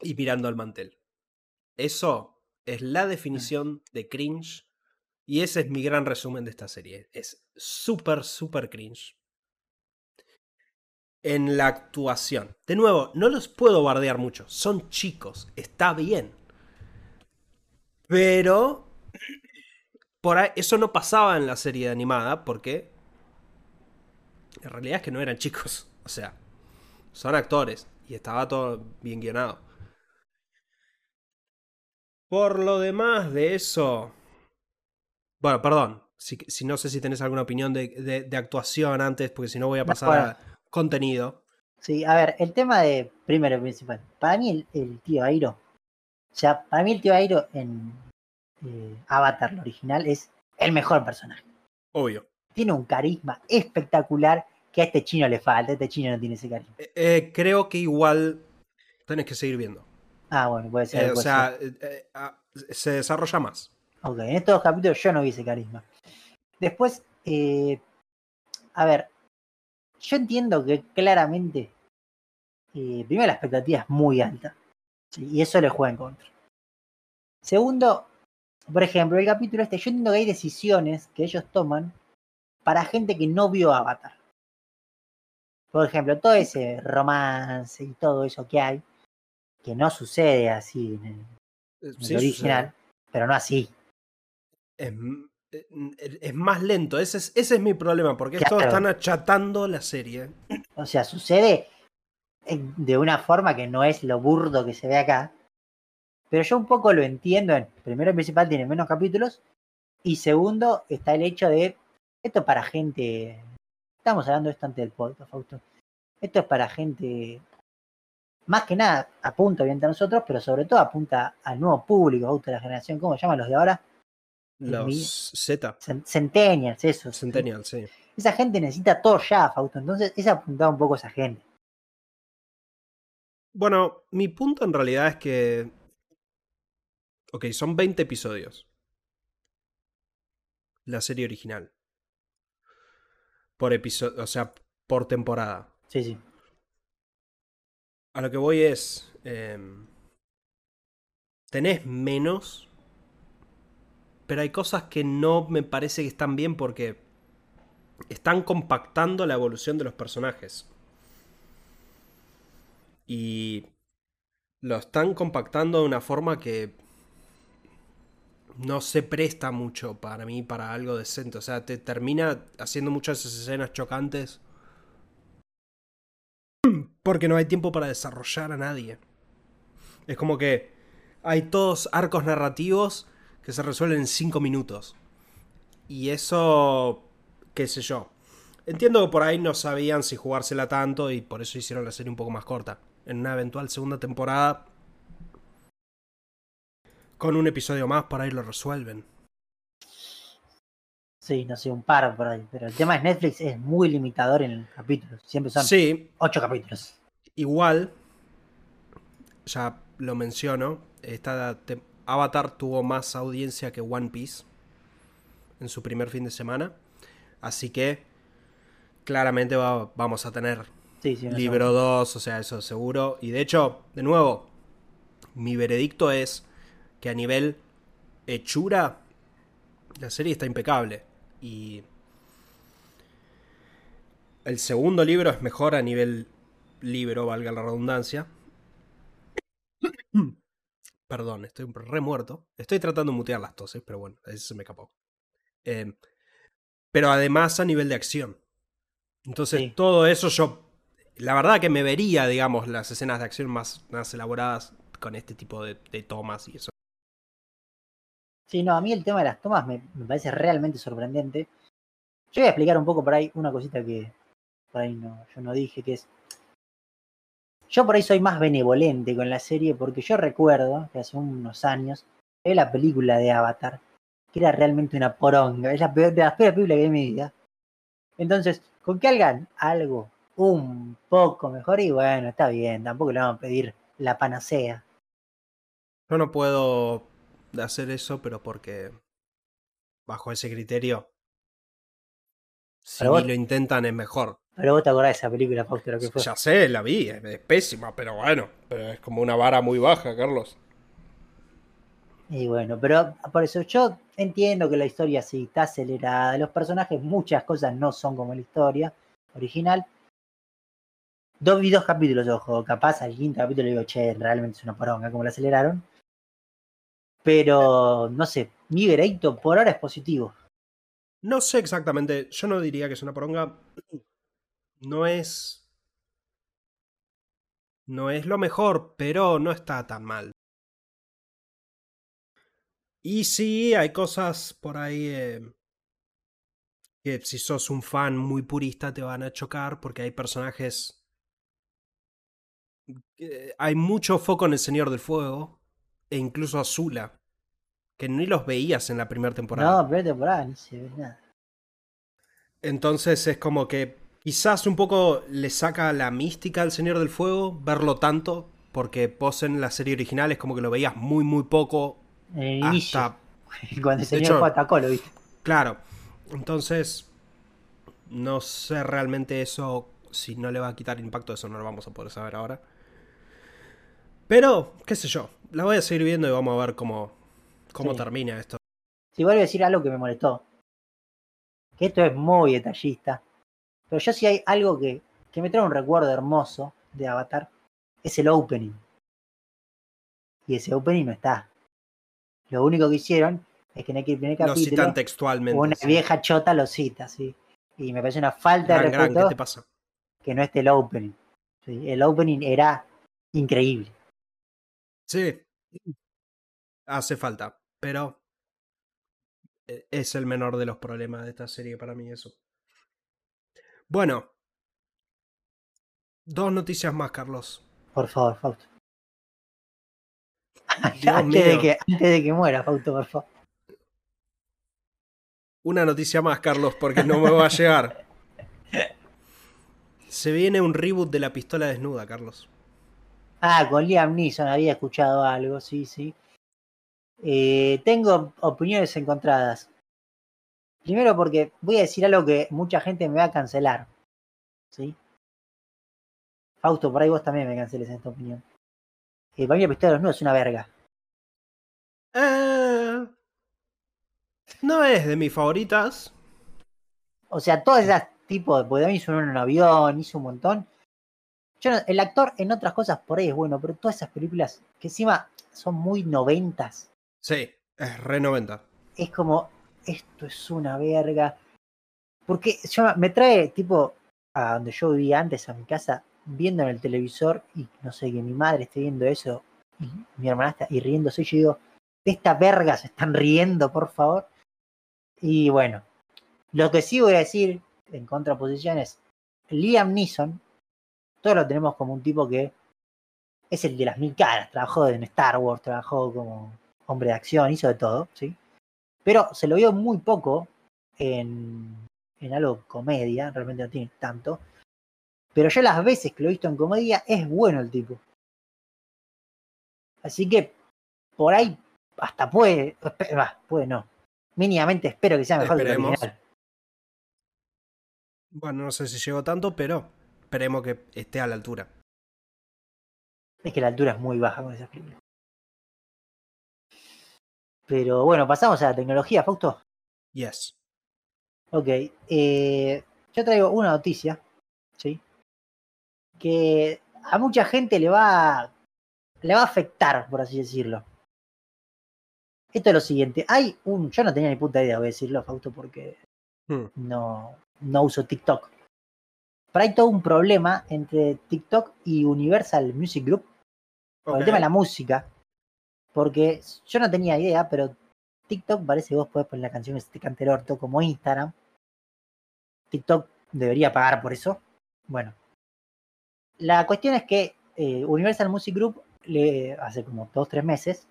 y mirando al mantel. Eso es la definición de cringe. Y ese es mi gran resumen de esta serie. Es súper, súper cringe. En la actuación. De nuevo, no los puedo bardear mucho. Son chicos. Está bien. Pero. Por ahí, eso no pasaba en la serie animada porque. En realidad es que no eran chicos. O sea, son actores. Y estaba todo bien guionado. Por lo demás de eso. Bueno, perdón. Si, si no sé si tenés alguna opinión de, de- de actuación antes, porque si no voy a pasar a contenido. Sí, a ver, el tema de primero y principal. Para mí el, el tío Airo, o sea, para mí el tío Airo en eh, Avatar, lo original, es el mejor personaje. Obvio. Tiene un carisma espectacular que a este chino le falta. Este chino no tiene ese carisma. Eh, eh, creo que igual tenés que seguir viendo. Ah, bueno, puede ser. Eh, o puede sea, ser. ah, se desarrolla más. Ok, en estos dos capítulos yo no vi ese carisma. Después, a ver, yo entiendo que claramente, primero la expectativa es muy alta. ¿sí? Y eso le juega en contra. Segundo, por ejemplo, el capítulo este, yo entiendo que hay decisiones que ellos toman para gente que no vio Avatar. Por ejemplo, todo ese romance y todo eso que hay, que no sucede así en el, Eh, el original, pero no así. Es, eh, es más lento. Ese es, ese es mi problema, porque Claro. están achatando la serie. O sea, sucede de una forma que no es lo burdo que se ve acá. Pero yo un poco lo entiendo. En, primero, el principal tiene menos capítulos. Y segundo, está el hecho de. Esto es para gente. Estamos hablando de esto antes del podcast, Fausto. Esto es para gente. Más que nada, apunta bien a nosotros, pero sobre todo apunta al nuevo público, Fausto, de la generación. ¿Cómo se llaman los de ahora? Los Z. Cen- Centennials, eso. Centennial, sí. Esa gente necesita todo ya, Fausto. Entonces, es apuntar un poco a esa gente. Bueno, mi punto en realidad es que. Ok, son 20 episodios. La serie original. Por episodio. O sea, por temporada. Sí, sí. A lo que voy es. em, tenés menos. Pero hay cosas que no me parece que están bien porque. Están compactando la evolución de los personajes. Y. Lo están compactando de una forma que. No se presta mucho para mí para algo decente. O sea, te termina haciendo muchas escenas chocantes porque no hay tiempo para desarrollar a nadie. Es como que hay todos arcos narrativos que se resuelven en 5 minutos. Y eso, qué sé yo. Entiendo que por ahí no sabían si jugársela tanto y por eso hicieron la serie un poco más corta. En una eventual segunda temporada, con un episodio más, por ahí lo resuelven. Sí, no sé, un par por ahí. Pero el tema es Netflix es muy limitador en el capítulo. Siempre son Sí, ocho capítulos. Igual, ya lo menciono, esta Avatar tuvo más audiencia que One Piece en su primer fin de semana. Así que claramente va- vamos a tener Sí, sí, no libro 2, o sea, eso seguro. Y de hecho, de nuevo, mi veredicto es que a nivel hechura, la serie está impecable. Y el segundo libro es mejor a nivel libro, valga la redundancia. Perdón, estoy re muerto. Estoy tratando de mutear las toses, pero bueno, eso se me escapó. Eh, pero además a nivel de acción. Entonces, todo eso yo. La verdad que me vería, digamos, las escenas de acción más, más elaboradas con este tipo de, tomas y eso. Sí, no, a mí el tema de las tomas me, parece realmente sorprendente. Yo voy a explicar un poco por ahí una cosita que por ahí no, yo no dije, que es. Yo por ahí soy más benevolente con la serie porque yo recuerdo que hace unos años vi la película de Avatar, que era realmente una poronga, es la peor de las peores películas que vi en mi vida. Entonces, con que hagan algo un poco mejor y bueno, está bien, tampoco le vamos a pedir la panacea. Yo no puedo hacer eso, pero porque bajo ese criterio, si lo intentan es mejor. Pero vos te acordás de esa película, Fausto, lo que fue. Ya sé, la vi, es, pésima, pero bueno, pero es como una vara muy baja, Carlos. Y bueno, pero por eso yo entiendo que la historia sí está acelerada, los personajes, muchas cosas no son como la historia original. Dos y dos capítulos, ojo, capaz al quinto capítulo digo, che, realmente es una poronga, como la aceleraron. Pero, no sé, mi veredicto por ahora es positivo. No sé exactamente, yo no diría que es una poronga. No es. No es lo mejor, pero no está tan mal. Y sí, hay cosas por ahí eh, que si sos un fan muy purista te van a chocar porque hay personajes... hay mucho foco en el Señor del Fuego e incluso Azula, que ni los veías en la primera temporada. No, primera temporada ni se ve nada. Entonces es como que quizás un poco le saca la mística al Señor del Fuego verlo tanto, porque vos en la serie original es como que lo veías muy, muy poco Hasta... Cuando el señor atacó, lo viste. Claro. Entonces, no sé realmente eso, si no le va a quitar impacto, eso no lo vamos a poder saber ahora. Pero, qué sé yo, la voy a seguir viendo y vamos a ver cómo, cómo termina esto. Si vuelvo a decir algo que me molestó, que esto es muy detallista, pero yo si hay algo que, que me trae un recuerdo hermoso de Avatar, es el opening. Y ese opening no está. Lo único que hicieron es que en el primer capítulo. Lo citan textualmente. Una vieja chota lo cita, sí. Y me parece una falta de respeto. ¿qué te pasa? Que no esté el opening. El opening era increíble. Sí. Hace falta. Pero e, es el menor de los problemas de esta serie para mí, eso. Bueno. Dos noticias más, Carlos. Por favor, Fausto antes, de que, antes de que muera, Fausto, por favor. Una noticia más, Carlos, porque no me va a llegar. Se viene un reboot de la pistola desnuda, Carlos. Ah, con Liam Neeson había escuchado algo, sí, sí. Eh, tengo opiniones encontradas. Primero porque voy a decir algo que mucha gente me va a cancelar. ¿Sí? Fausto, por ahí vos también me canceles en esta opinión. Eh, para mí la pistola desnuda es una verga. Eh, no es de mis favoritas. O sea, todas esas tipos, porque también hizo uno en un avión, hizo un montón. Yo el actor en otras cosas por ahí es bueno, pero todas esas películas que encima son muy noventas. Sí, es re noventa. Es como, esto es una verga. Porque yo, me trae tipo a donde yo vivía antes, a mi casa, viendo en el televisor y no sé, que mi madre esté viendo eso y mi hermana está y riéndose. Y yo digo, de esta verga se están riendo, por favor. Y bueno, lo que sí voy a decir en contraposición es Liam Neeson, todos lo tenemos como un tipo que es el de las mil caras, trabajó en Star Wars, trabajó como hombre de acción, hizo de todo, ¿sí? Pero se lo vio muy poco en, en algo comedia, realmente no tiene tanto. Pero yo las veces que lo he visto en comedia es bueno el tipo. Así que por ahí hasta puede, puede no. Mínimamente espero que sea mejor que el original. Bueno, no sé si llegó tanto, pero esperemos que esté a la altura. Es que la altura es muy baja con esas películas. Pero bueno, pasamos a la tecnología, Fausto. Yes. Ok. Eh, yo traigo una noticia, ¿sí? Que a mucha gente le va, le va a afectar, por así decirlo Esto es lo siguiente. Hay un. Yo no tenía ni puta idea, voy a decirlo, Fausto, porque Hmm. no, no uso TikTok. Pero hay todo un problema entre TikTok y Universal Music Group con el tema de la música. Porque yo no tenía idea, pero TikTok parece que vos podés poner la canción que se te cante el orto como Instagram. TikTok debería pagar por eso. Bueno. La cuestión es que eh, Universal Music Group le hace como dos tres meses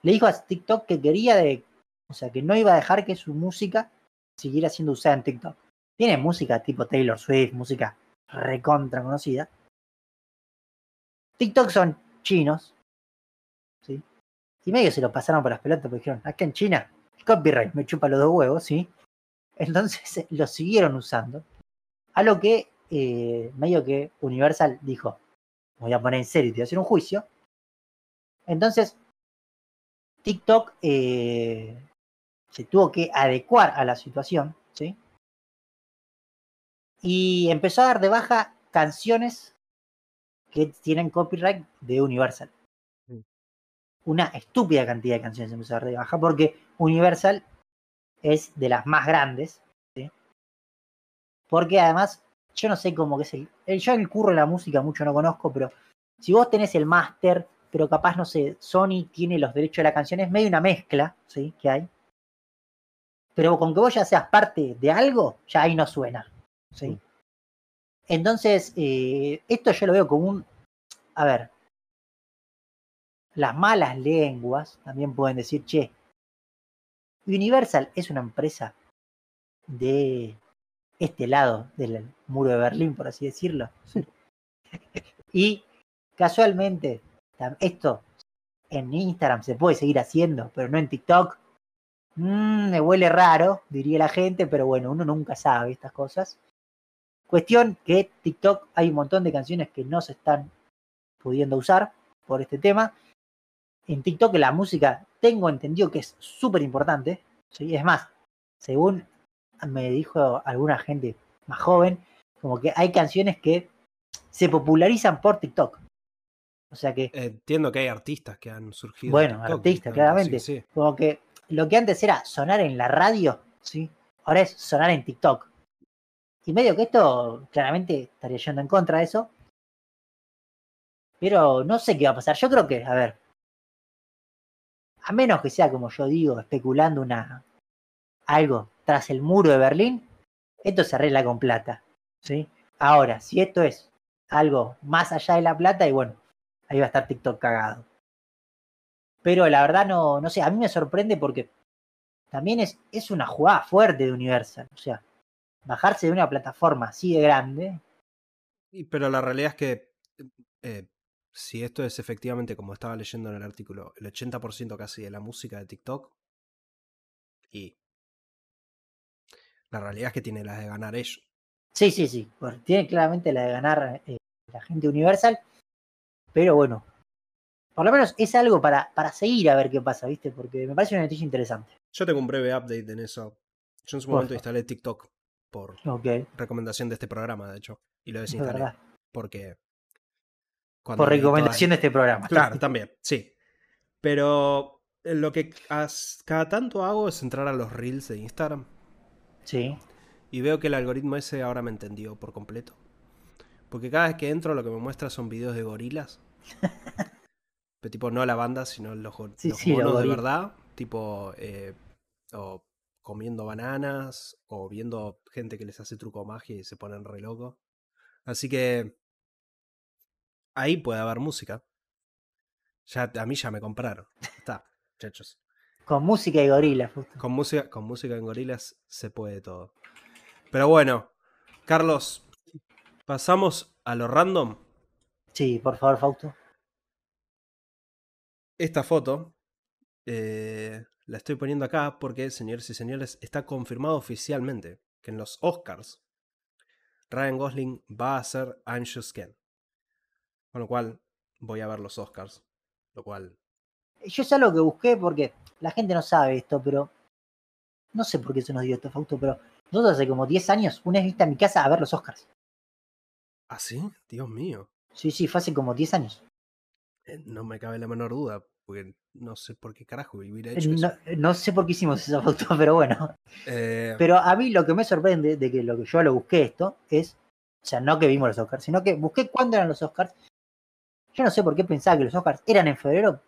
le dijo a TikTok que quería de, o sea, que no iba a dejar que su música siguiera siendo usada en TikTok. Tiene música tipo Taylor Swift, música recontra conocida. TikTok son chinos, ¿sí? Y medio se lo pasaron por las pelotas porque dijeron, acá en China, copyright, me chupa los dos huevos, ¿sí? Entonces lo siguieron usando. A lo que eh, medio que Universal dijo, voy a poner en serio y te voy a hacer un juicio. Entonces, TikTok eh, se tuvo que adecuar a la situación, ¿sí? Y empezó a dar de baja canciones que tienen copyright de Universal. Mm. Una estúpida cantidad de canciones empezó a dar de baja porque Universal es de las más grandes, ¿sí? Porque además, yo no sé cómo que es el, el- Yo el curro de la música mucho no conozco, pero si vos tenés el máster, pero capaz, no sé, Sony tiene los derechos de la canción, es medio una mezcla, ¿sí? Que hay. Pero con que vos ya seas parte de algo, ya ahí no suena, ¿sí? Mm. Entonces, eh, esto yo lo veo como un... A ver, las malas lenguas también pueden decir, che, Universal es una empresa de este lado del muro de Berlín, por así decirlo. y casualmente, esto en Instagram se puede seguir haciendo, pero no en TikTok. Mm, me huele raro, diría la gente, pero bueno, uno nunca sabe estas cosas. Cuestión que TikTok hay un montón de canciones que no se están pudiendo usar por este tema. En TikTok la música tengo entendido que es súper importante. ¿sí? Es más, según me dijo alguna gente más joven, como que hay canciones que se popularizan por TikTok. O sea que, Entiendo que hay artistas que han surgido. en bueno, TikTok, artistas, claramente. Sí, sí. Como que lo que antes era sonar en la radio, ¿sí? Ahora es sonar en TikTok. Y medio que esto, claramente, estaría yendo en contra de eso. Pero no sé qué va a pasar. Yo creo que, a ver. A menos que sea, como yo digo, especulando una algo tras el muro de Berlín, esto se arregla con plata. ¿sí? Ahora, si esto es algo más allá de la plata, y bueno, ahí va a estar TikTok cagado. Pero la verdad no, no sé, a mí me sorprende porque también es, es una jugada fuerte de Universal. O sea, bajarse de una plataforma así de grande. Y- pero la realidad es que eh, si esto es efectivamente, como estaba leyendo en el artículo, el 80% casi de la música de TikTok, y la realidad es que tiene las de ganar ellos. Sí, sí, sí. tiene claramente la de ganar eh, la gente Universal. Pero bueno, por lo menos es algo para, para seguir a ver qué pasa, ¿viste? Porque me parece una noticia interesante. Yo tengo un breve update en eso. Yo en su momento instalé TikTok por recomendación de este programa, de hecho, y lo es desinstalé. Porque. Por todas- recomendación de este programa. Claro, también, sí. Pero eh, lo que cada tanto hago es entrar a los reels de Instagram Sí. y veo que el algoritmo ese ahora me entendió por completo. Porque cada vez que entro lo que me muestra son videos de gorilas. Pero tipo no la banda, sino los, Sí, los sí, monos de verdad. Tipo eh, o comiendo bananas o viendo gente que les hace truco magia y se ponen re locos. Así que ahí puede haber música. Ya, a mí ya me compraron. Está, muchachos. Con música y gorilas, justo. Con música, con música en gorilas se puede todo. Pero bueno, Carlos, pasamos a lo random. Sí, por favor, Fausto. Esta foto eh, la estoy poniendo acá porque, señores y señores, está confirmado oficialmente que en los Oscars Ryan Gosling va a ser Anxious Ken. Con lo cual voy a ver los Oscars. Lo cual Yo es algo que busqué porque la gente no sabe esto, pero no sé por qué se nos dio esto, Fausto, pero nosotros hace como 10 años, una vez viste a mi casa a ver los Oscars. ¿Ah, sí? Dios mío. Sí, sí, fue hace como 10 años. Eh, No me cabe la menor duda. Porque no sé por qué carajo hubiera hecho no, eso. no sé por qué hicimos esa foto, pero bueno. Eh, Pero a mí lo que me sorprende de que lo que yo lo busqué esto es, o sea, no que vimos los Oscars, sino que busqué cuándo eran los Oscars. Yo no sé por qué pensaba que los Oscars eran en febrero,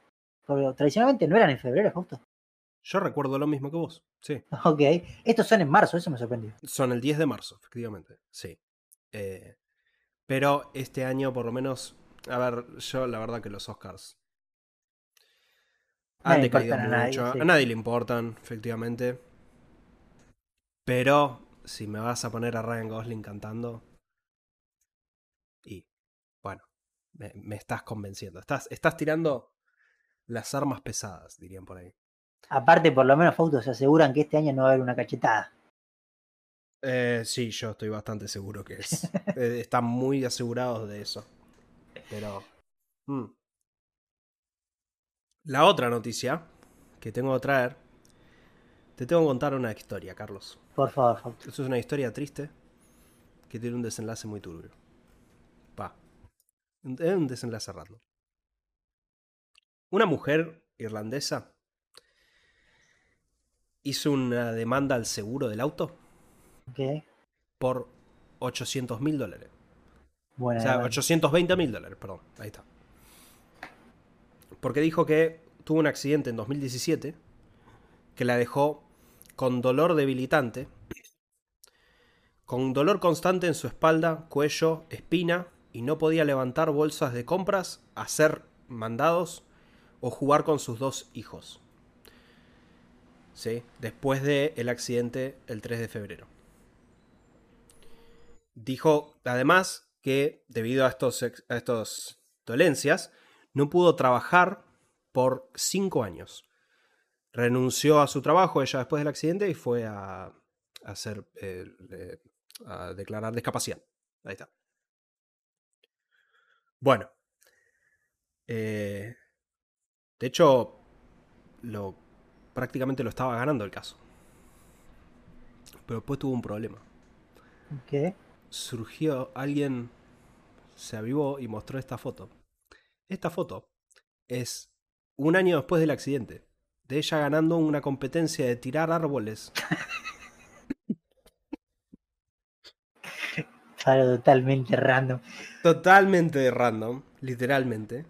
porque tradicionalmente no eran en febrero, Fausto. yo recuerdo lo mismo que vos, sí. Ok, estos son en marzo, eso me sorprendió. Son el 10 de marzo, efectivamente, sí. Eh, pero este año, por lo menos, a ver, yo la verdad que los Oscars han decaído importan a nadie, mucho. sí. A nadie le importan, efectivamente. Pero si me vas a poner a Ryan Gosling cantando. Y bueno, me, me estás convenciendo. Estás, estás tirando las armas pesadas, dirían por ahí. Aparte, por lo menos Fausto se aseguran que este año no va a haber una cachetada. Eh, sí, yo estoy bastante seguro que es. eh, están muy asegurados de eso. Pero. mm. La otra noticia que tengo que traer. Te tengo que contar una historia, Carlos. Por favor. Esto es una historia triste que tiene un desenlace muy turbio. Pa. Es un desenlace random. Una mujer irlandesa hizo una demanda al seguro del auto por 800 mil dólares. buena O sea, demanda. 820 mil dólares, perdón. Ahí está. Porque dijo que tuvo un accidente en 2017 que la dejó con dolor debilitante, con dolor constante en su espalda, cuello, espina y no podía levantar bolsas de compras, hacer mandados o jugar con sus dos hijos. ¿Sí? Después del accidente el 3 de febrero. Dijo además que debido a estos a estas dolencias no pudo trabajar por cinco años. Renunció a su trabajo ella después del accidente y fue a, a hacer eh, eh, a declarar discapacidad. Ahí está. Bueno. Eh, de hecho, lo, prácticamente lo estaba ganando el caso. Pero después tuvo un problema Ok, surgió alguien, se avivó y mostró esta foto. Esta foto es un año después del accidente, de ella ganando una competencia de tirar árboles. totalmente random. Totalmente random, literalmente.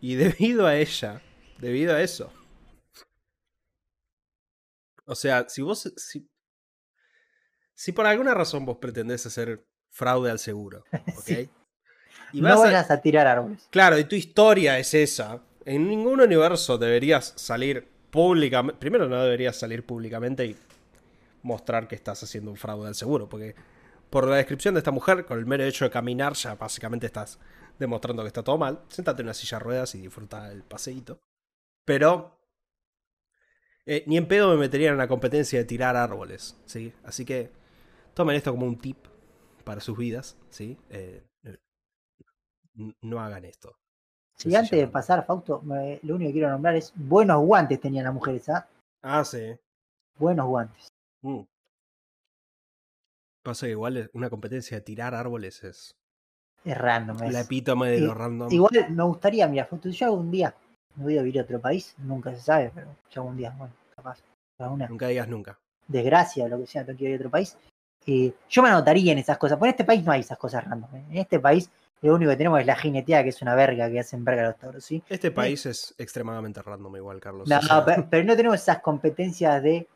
Y debido a ella, debido a eso. O sea, si vos... Si, si por alguna razón vos pretendés hacer fraude al seguro, ¿ok? Sí. Y No vas a- vayas a tirar árboles. Claro, y tu historia es esa. En ningún universo deberías salir públicamente. Primero, no deberías salir públicamente y mostrar que estás haciendo un fraude al seguro. Porque por la descripción de esta mujer, con el mero hecho de caminar, ya básicamente estás demostrando que está todo mal. Séntate en una silla de ruedas y disfruta el paseíto. Pero. eh, ni en pedo me metería en la competencia de tirar árboles. ¿sí? Así que tomen esto como un tip para sus vidas. ¿sí? Eh, no hagan esto. Si antes de pasar, Fausto, me- lo único que quiero nombrar es buenos guantes tenían las mujeres, ¿ah? Ah, sí. Buenos guantes. Mm. Pasa que igual es- una competencia de tirar árboles es Es random. la epítome de y- lo random. Igual me gustaría, mira, Fausto, yo algún día me voy a vivir a otro país, nunca se sabe, pero yo algún día, bueno, capaz, alguna Nunca digas nunca. desgracia o lo que sea, tengo que ir a otro país. eh, yo me anotaría en esas cosas. Por este país no hay esas cosas random. ¿eh? En este país lo único que tenemos es la jineteada, que es una verga que hacen verga los toros, ¿sí? Este país es extremadamente random igual, Carlos. No, o sea, pero, pero no tenemos esas competencias de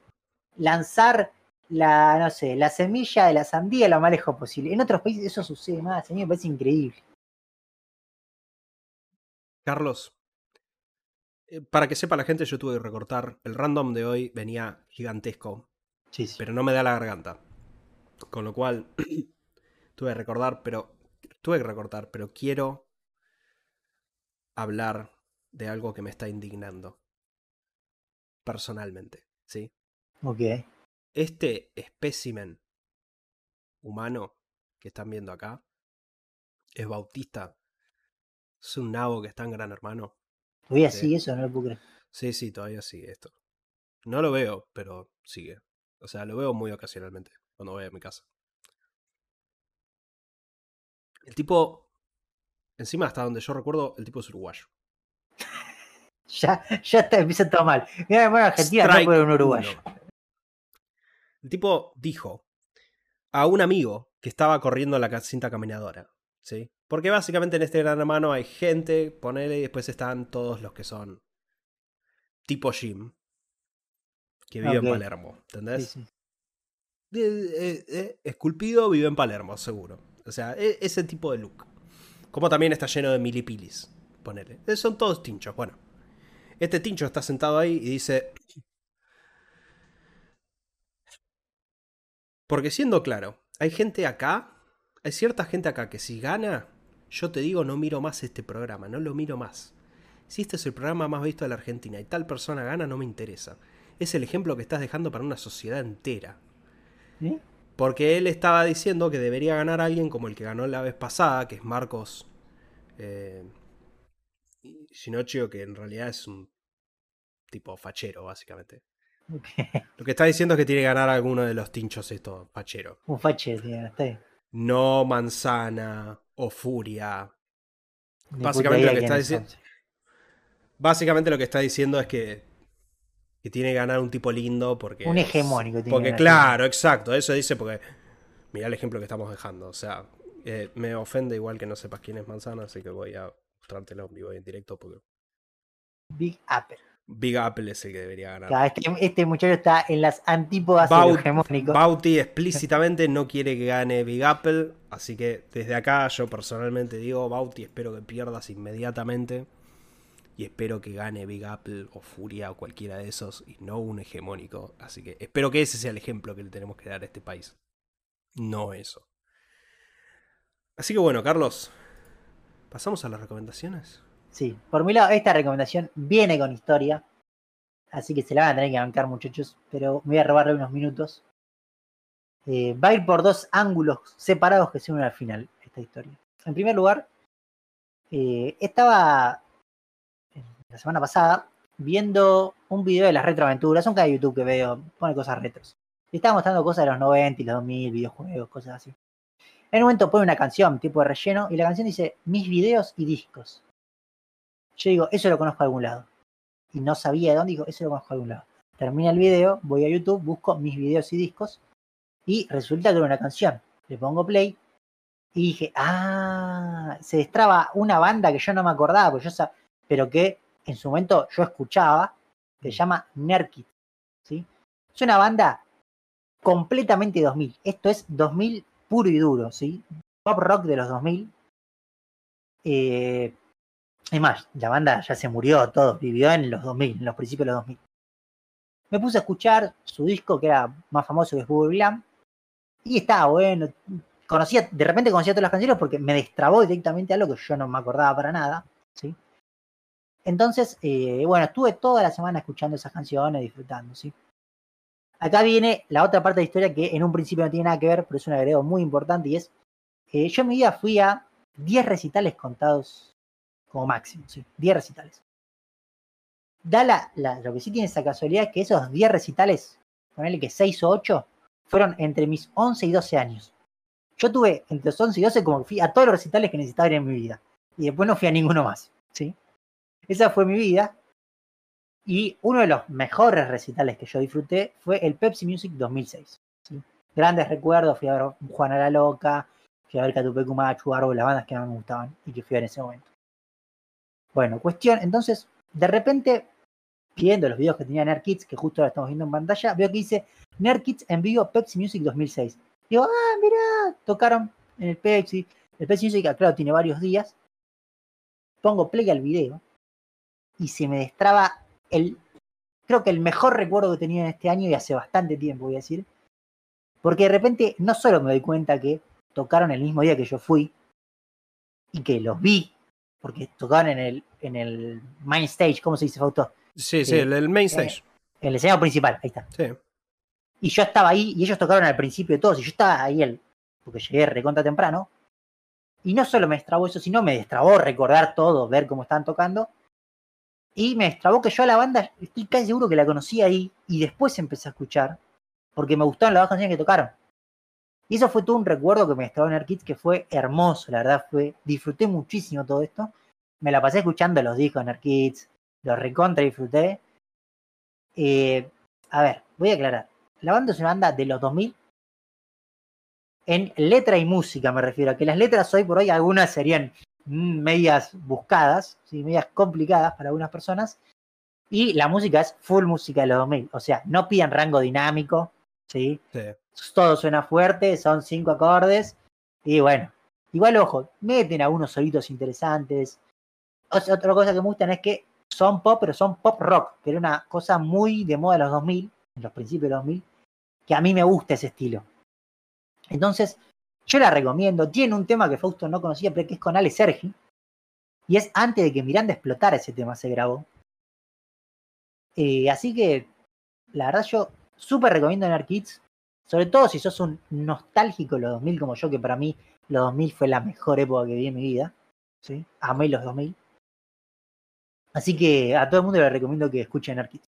lanzar la, no sé, la semilla de la sandía lo más lejos posible. En otros países eso sucede más, a mí me parece increíble. Carlos, eh, para que sepa la gente, yo tuve que recortar. El random de hoy venía gigantesco, Sí, sí. pero no me da la garganta. Con lo cual, tuve que recordar, pero. Tuve que recortar, pero quiero hablar de algo que me está indignando. Personalmente, ¿sí? Ok. Este espécimen humano que están viendo acá es Bautista. Es un nabo que está en Gran Hermano. Todavía Sí. sí, eso no lo puedo creer. Sí, sí, todavía sigue esto. No lo veo, pero sigue. O sea, lo veo muy ocasionalmente cuando voy a mi casa. El tipo, encima hasta donde yo recuerdo, el tipo es uruguayo. Ya, ya está, empieza todo mal. Mira, bueno, Argentina no puede un uruguayo. El tipo dijo a un amigo que estaba corriendo la cinta caminadora. ¿Sí? Porque básicamente en este gran hermano hay gente, ponele, y después están todos los que son tipo Jim, que vive en Palermo, ¿entendés? Sí, eh, eh, esculpido vive en Palermo, seguro. O sea, e, ese tipo de look. Como también está lleno de milipilis, ponele. Eh, son todos tinchos, bueno. Este tincho está sentado ahí y dice... Porque siendo claro, hay gente acá, hay cierta gente acá que si gana, yo te digo, no miro más este programa, no lo miro más. Si este es el programa más visto de la Argentina y tal persona gana, no me interesa. Es el ejemplo que estás dejando para una sociedad entera. Porque él estaba diciendo que debería ganar alguien como el que ganó la vez pasada, que es Marcos eh, que en realidad es un tipo fachero, básicamente. Lo que está diciendo es que tiene que ganar alguno de los tinchos estos, fachero. Un fachero, No manzana o furia. Básicamente lo que está diciendo. Básicamente lo que está diciendo es que, que tiene que ganar un tipo lindo porque. Un hegemónico. porque, claro, exacto. Eso dice porque. Mira el ejemplo que estamos dejando. O sea, eh, me ofende igual que no sepas quién es Manzana, así que voy a mostrártelo en vivo y en directo porque. Big Apple. Big Apple es el que debería ganar. este, este, muchacho está en las antípodas de hegemónico. Bauti explícitamente no quiere que gane Big Apple, así que desde acá yo personalmente digo, Bauti, espero que pierdas inmediatamente y espero que gane Big Apple o Furia o cualquiera de esos y no un hegemónico. Así que espero que ese sea el ejemplo que le tenemos que dar a este país. No eso. Así que bueno, Carlos, ¿pasamos a las recomendaciones? Sí, por mi lado, esta recomendación viene con historia. Así que se la van a tener que bancar, muchachos. Pero me voy a robarle unos minutos. Eh, va a ir por dos ángulos separados que se unen al final, esta historia. En primer lugar, eh, estaba la semana pasada viendo un video de las retroaventuras, un canal de YouTube que veo, pone cosas retros. Y estaba mostrando cosas de los 90 y los 2000, videojuegos, cosas así. En un momento pone una canción tipo de relleno y la canción dice mis videos y discos. Yo digo, eso lo conozco de algún lado. Y no sabía de dónde, digo, eso lo conozco de algún lado. Termina el video, voy a YouTube, busco mis videos y discos y resulta que era una canción. Le pongo play y dije, ah, se destraba una banda que yo no me acordaba, yo pero que en su momento yo escuchaba, que se llama Nerkit. ¿sí? Es una banda completamente 2000. Esto es 2000 puro y duro, ¿sí? Pop rock de los 2000. Eh, es más, la banda ya se murió, todo, vivió en los 2000, en los principios de los 2000. Me puse a escuchar su disco que era más famoso que es Google Glam. Y estaba bueno. Conocía, de repente conocía todas las canciones porque me destrabó directamente algo que yo no me acordaba para nada. ¿sí? Entonces, eh, bueno, estuve toda la semana escuchando esas canciones, disfrutando, ¿sí? Acá viene la otra parte de la historia que en un principio no tiene nada que ver, pero es un agregado muy importante y es, eh, yo en mi vida fui a 10 recitales contados como máximo, ¿sí? 10 recitales. Da la, lo que sí tiene esa casualidad es que esos 10 recitales, ponele que 6 o 8, fueron entre mis 11 y 12 años. Yo tuve entre los 11 y 12 como fui a todos los recitales que necesitaba ir en mi vida. Y después no fui a ninguno más, ¿sí? Esa fue mi vida. Y uno de los mejores recitales que yo disfruté fue el Pepsi Music 2006. Grandes recuerdos, fui a ver Juana la Loca, fui a ver Catupecu Machu, Árbol, las bandas que más me gustaban y que fui en ese momento. Bueno, cuestión, entonces, de repente, viendo los videos que tenía Nerd que justo ahora estamos viendo en pantalla, veo que dice Nerd en vivo Pepsi Music 2006. Digo, ah, mirá, tocaron en el Pepsi. El Pepsi Music, claro, tiene varios días. Pongo play al video y se me destraba el, creo que el mejor recuerdo que tenía en este año y hace bastante tiempo, voy a decir. Porque de repente no solo me doy cuenta que tocaron el mismo día que yo fui y que los vi, porque tocaron en el, en el main stage, ¿cómo se dice, Fausto? Sí, sí, el, main eh, stage. el escenario principal, ahí está. Sí. Y yo estaba ahí y ellos tocaron al principio de todos y yo estaba ahí, el, porque llegué recontra temprano. Y no solo me destrabó eso, sino me destrabó recordar todo, ver cómo estaban tocando. Y me extrabó que yo a la banda estoy casi seguro que la conocí ahí y después empecé a escuchar porque me gustaron las dos canciones que tocaron. Y eso fue todo un recuerdo que me destrabó en Air que fue hermoso, la verdad, fue disfruté muchísimo todo esto. Me la pasé escuchando los discos en Air lo recontra disfruté. Eh, a ver, voy a aclarar. La banda es una banda de los 2000. En letra y música me refiero, a que las letras hoy por hoy algunas serían medias buscadas, ¿sí? medias complicadas para algunas personas. Y la música es full música de los 2000. O sea, no pidan rango dinámico, ¿sí? Todo suena fuerte, son cinco acordes. Y bueno, igual ojo, meten algunos solitos interesantes. otra cosa que me gustan es que son pop, pero son pop rock, que era una cosa muy de moda de los 2000, en los principios de los 2000, que a mí me gusta ese estilo. Entonces, yo la recomiendo. Tiene un tema que Fausto no conocía, pero que es con Ale Sergi. Y es antes de que Miranda explotara ese tema, se grabó. Eh, así que, la verdad, yo súper recomiendo Nerd Kids. Sobre todo si sos un nostálgico de los 2000 como yo, que para mí los 2000 fue la mejor época que vi en mi vida. ¿sí? Amé los 2000. Así que a todo el mundo le recomiendo que escuchen Nerd Kids.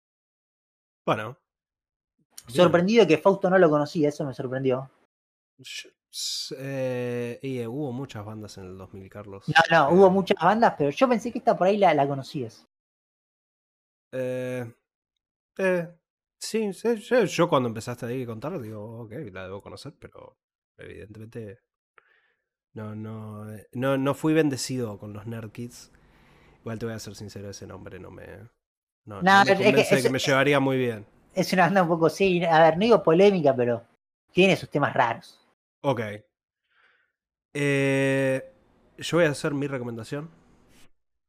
Bueno. Sorprendido que Fausto no lo conocía, eso me sorprendió. Eh, y, eh, hubo muchas bandas en el 2000, Carlos. No, no, hubo eh, muchas bandas, pero yo pensé que esta por ahí la, la conocías. Eh, sí, sí yo, cuando empezaste a contar, digo, ok, la debo conocer, pero evidentemente no, no, no, no fui bendecido con los Nerd Kids. Igual te voy a ser sincero, ese nombre no me. No, no, que, me llevaría muy bien. Es una banda un poco, sí, a ver, no digo polémica, pero tiene sus temas raros. Ok. Eh, yo voy a hacer mi recomendación.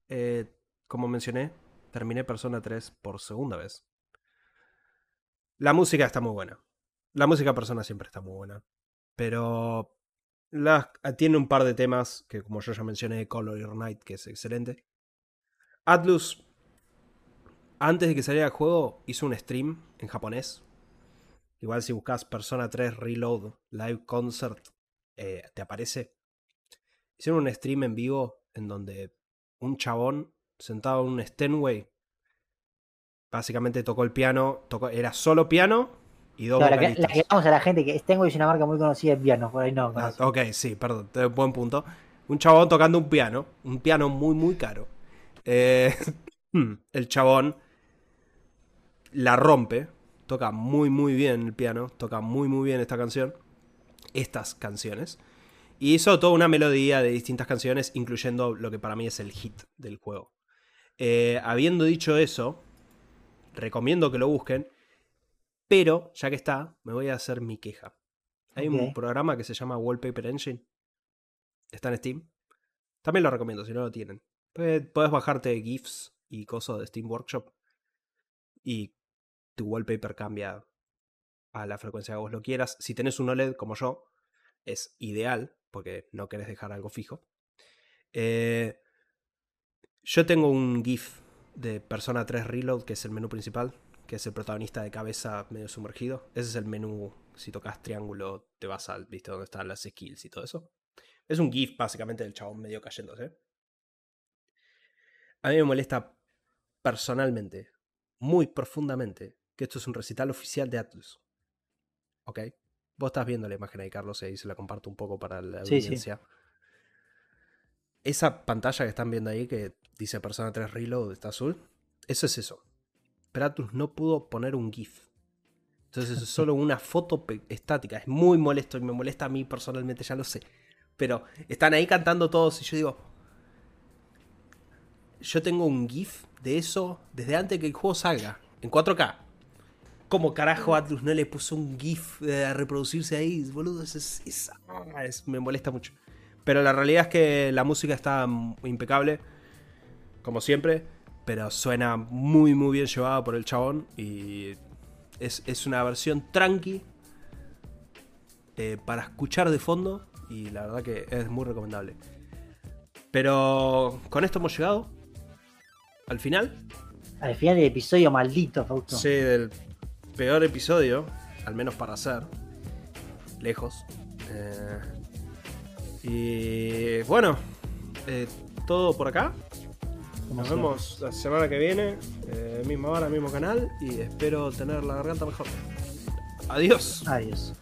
Eh, como mencioné, terminé Persona 3 por segunda vez. La música está muy buena. La música Persona siempre está muy buena. Pero tiene un par de temas que, como yo ya mencioné, Color Your Night, que es excelente. Atlus, antes de que saliera el juego, hizo un stream en japonés Igual si buscas Persona 3 Reload Live Concert, eh, te aparece. Hicieron un stream en vivo en donde un chabón sentado en un Stenway básicamente tocó el piano, tocó, era solo piano y dos la, que, vamos a la gente que Stenway es una marca muy conocida de piano, por ahí no. Ah, ok, sí, perdón, buen punto. Un chabón tocando un piano, un piano muy, muy caro. Eh, el chabón la rompe, toca muy muy bien el piano, toca muy muy bien esta canción, estas canciones. Y hizo toda una melodía de distintas canciones, incluyendo lo que para mí es el hit del juego. Eh, habiendo dicho eso, recomiendo que lo busquen, pero ya que está, me voy a hacer mi queja. Hay un programa que se llama Wallpaper Engine. Está en Steam. También lo recomiendo si no lo tienen. Puedes bajarte GIFs y cosas de Steam Workshop y tu wallpaper cambia a la frecuencia que vos lo quieras. Si tenés un OLED como yo, es ideal porque no querés dejar algo fijo. Eh, yo tengo un GIF de Persona 3 Reload, que es el menú principal, que es el protagonista de cabeza medio sumergido. Ese es el menú, si tocas triángulo, te vas al, ¿viste? Donde están las skills y todo eso. Es un GIF básicamente del chabón medio cayéndose. A mí me molesta personalmente, muy profundamente, que esto es un recital oficial de Atlus. ¿Ok? Vos estás viendo la imagen ahí, Carlos, y ahí se la comparto un poco para la audiencia. Esa pantalla que están viendo ahí que dice Persona 3 Reload, está azul. Eso es eso. Pero Atlus no pudo poner un GIF. Entonces es solo una foto estática. Es muy molesto y me molesta a mí personalmente, ya lo sé. Pero están ahí cantando todos y yo digo... Yo tengo un GIF de eso desde antes que el juego salga. En 4K. ¿Cómo carajo Atlus no le puso un GIF a reproducirse ahí? Boludo, es, ah, es, me molesta mucho. Pero la realidad es que la música está impecable, como siempre, pero suena muy, muy bien llevada por el chabón y es, una versión tranqui eh, para escuchar de fondo y la verdad que es muy recomendable. Pero con esto hemos llegado al final. Al final del episodio maldito, Fausto. Sí, del peor episodio, al menos para hacer, lejos. Eh, y bueno, eh, todo por acá. Nos vemos la semana que viene, eh, misma hora, mismo canal, y espero tener la garganta mejor. Adiós. Adiós.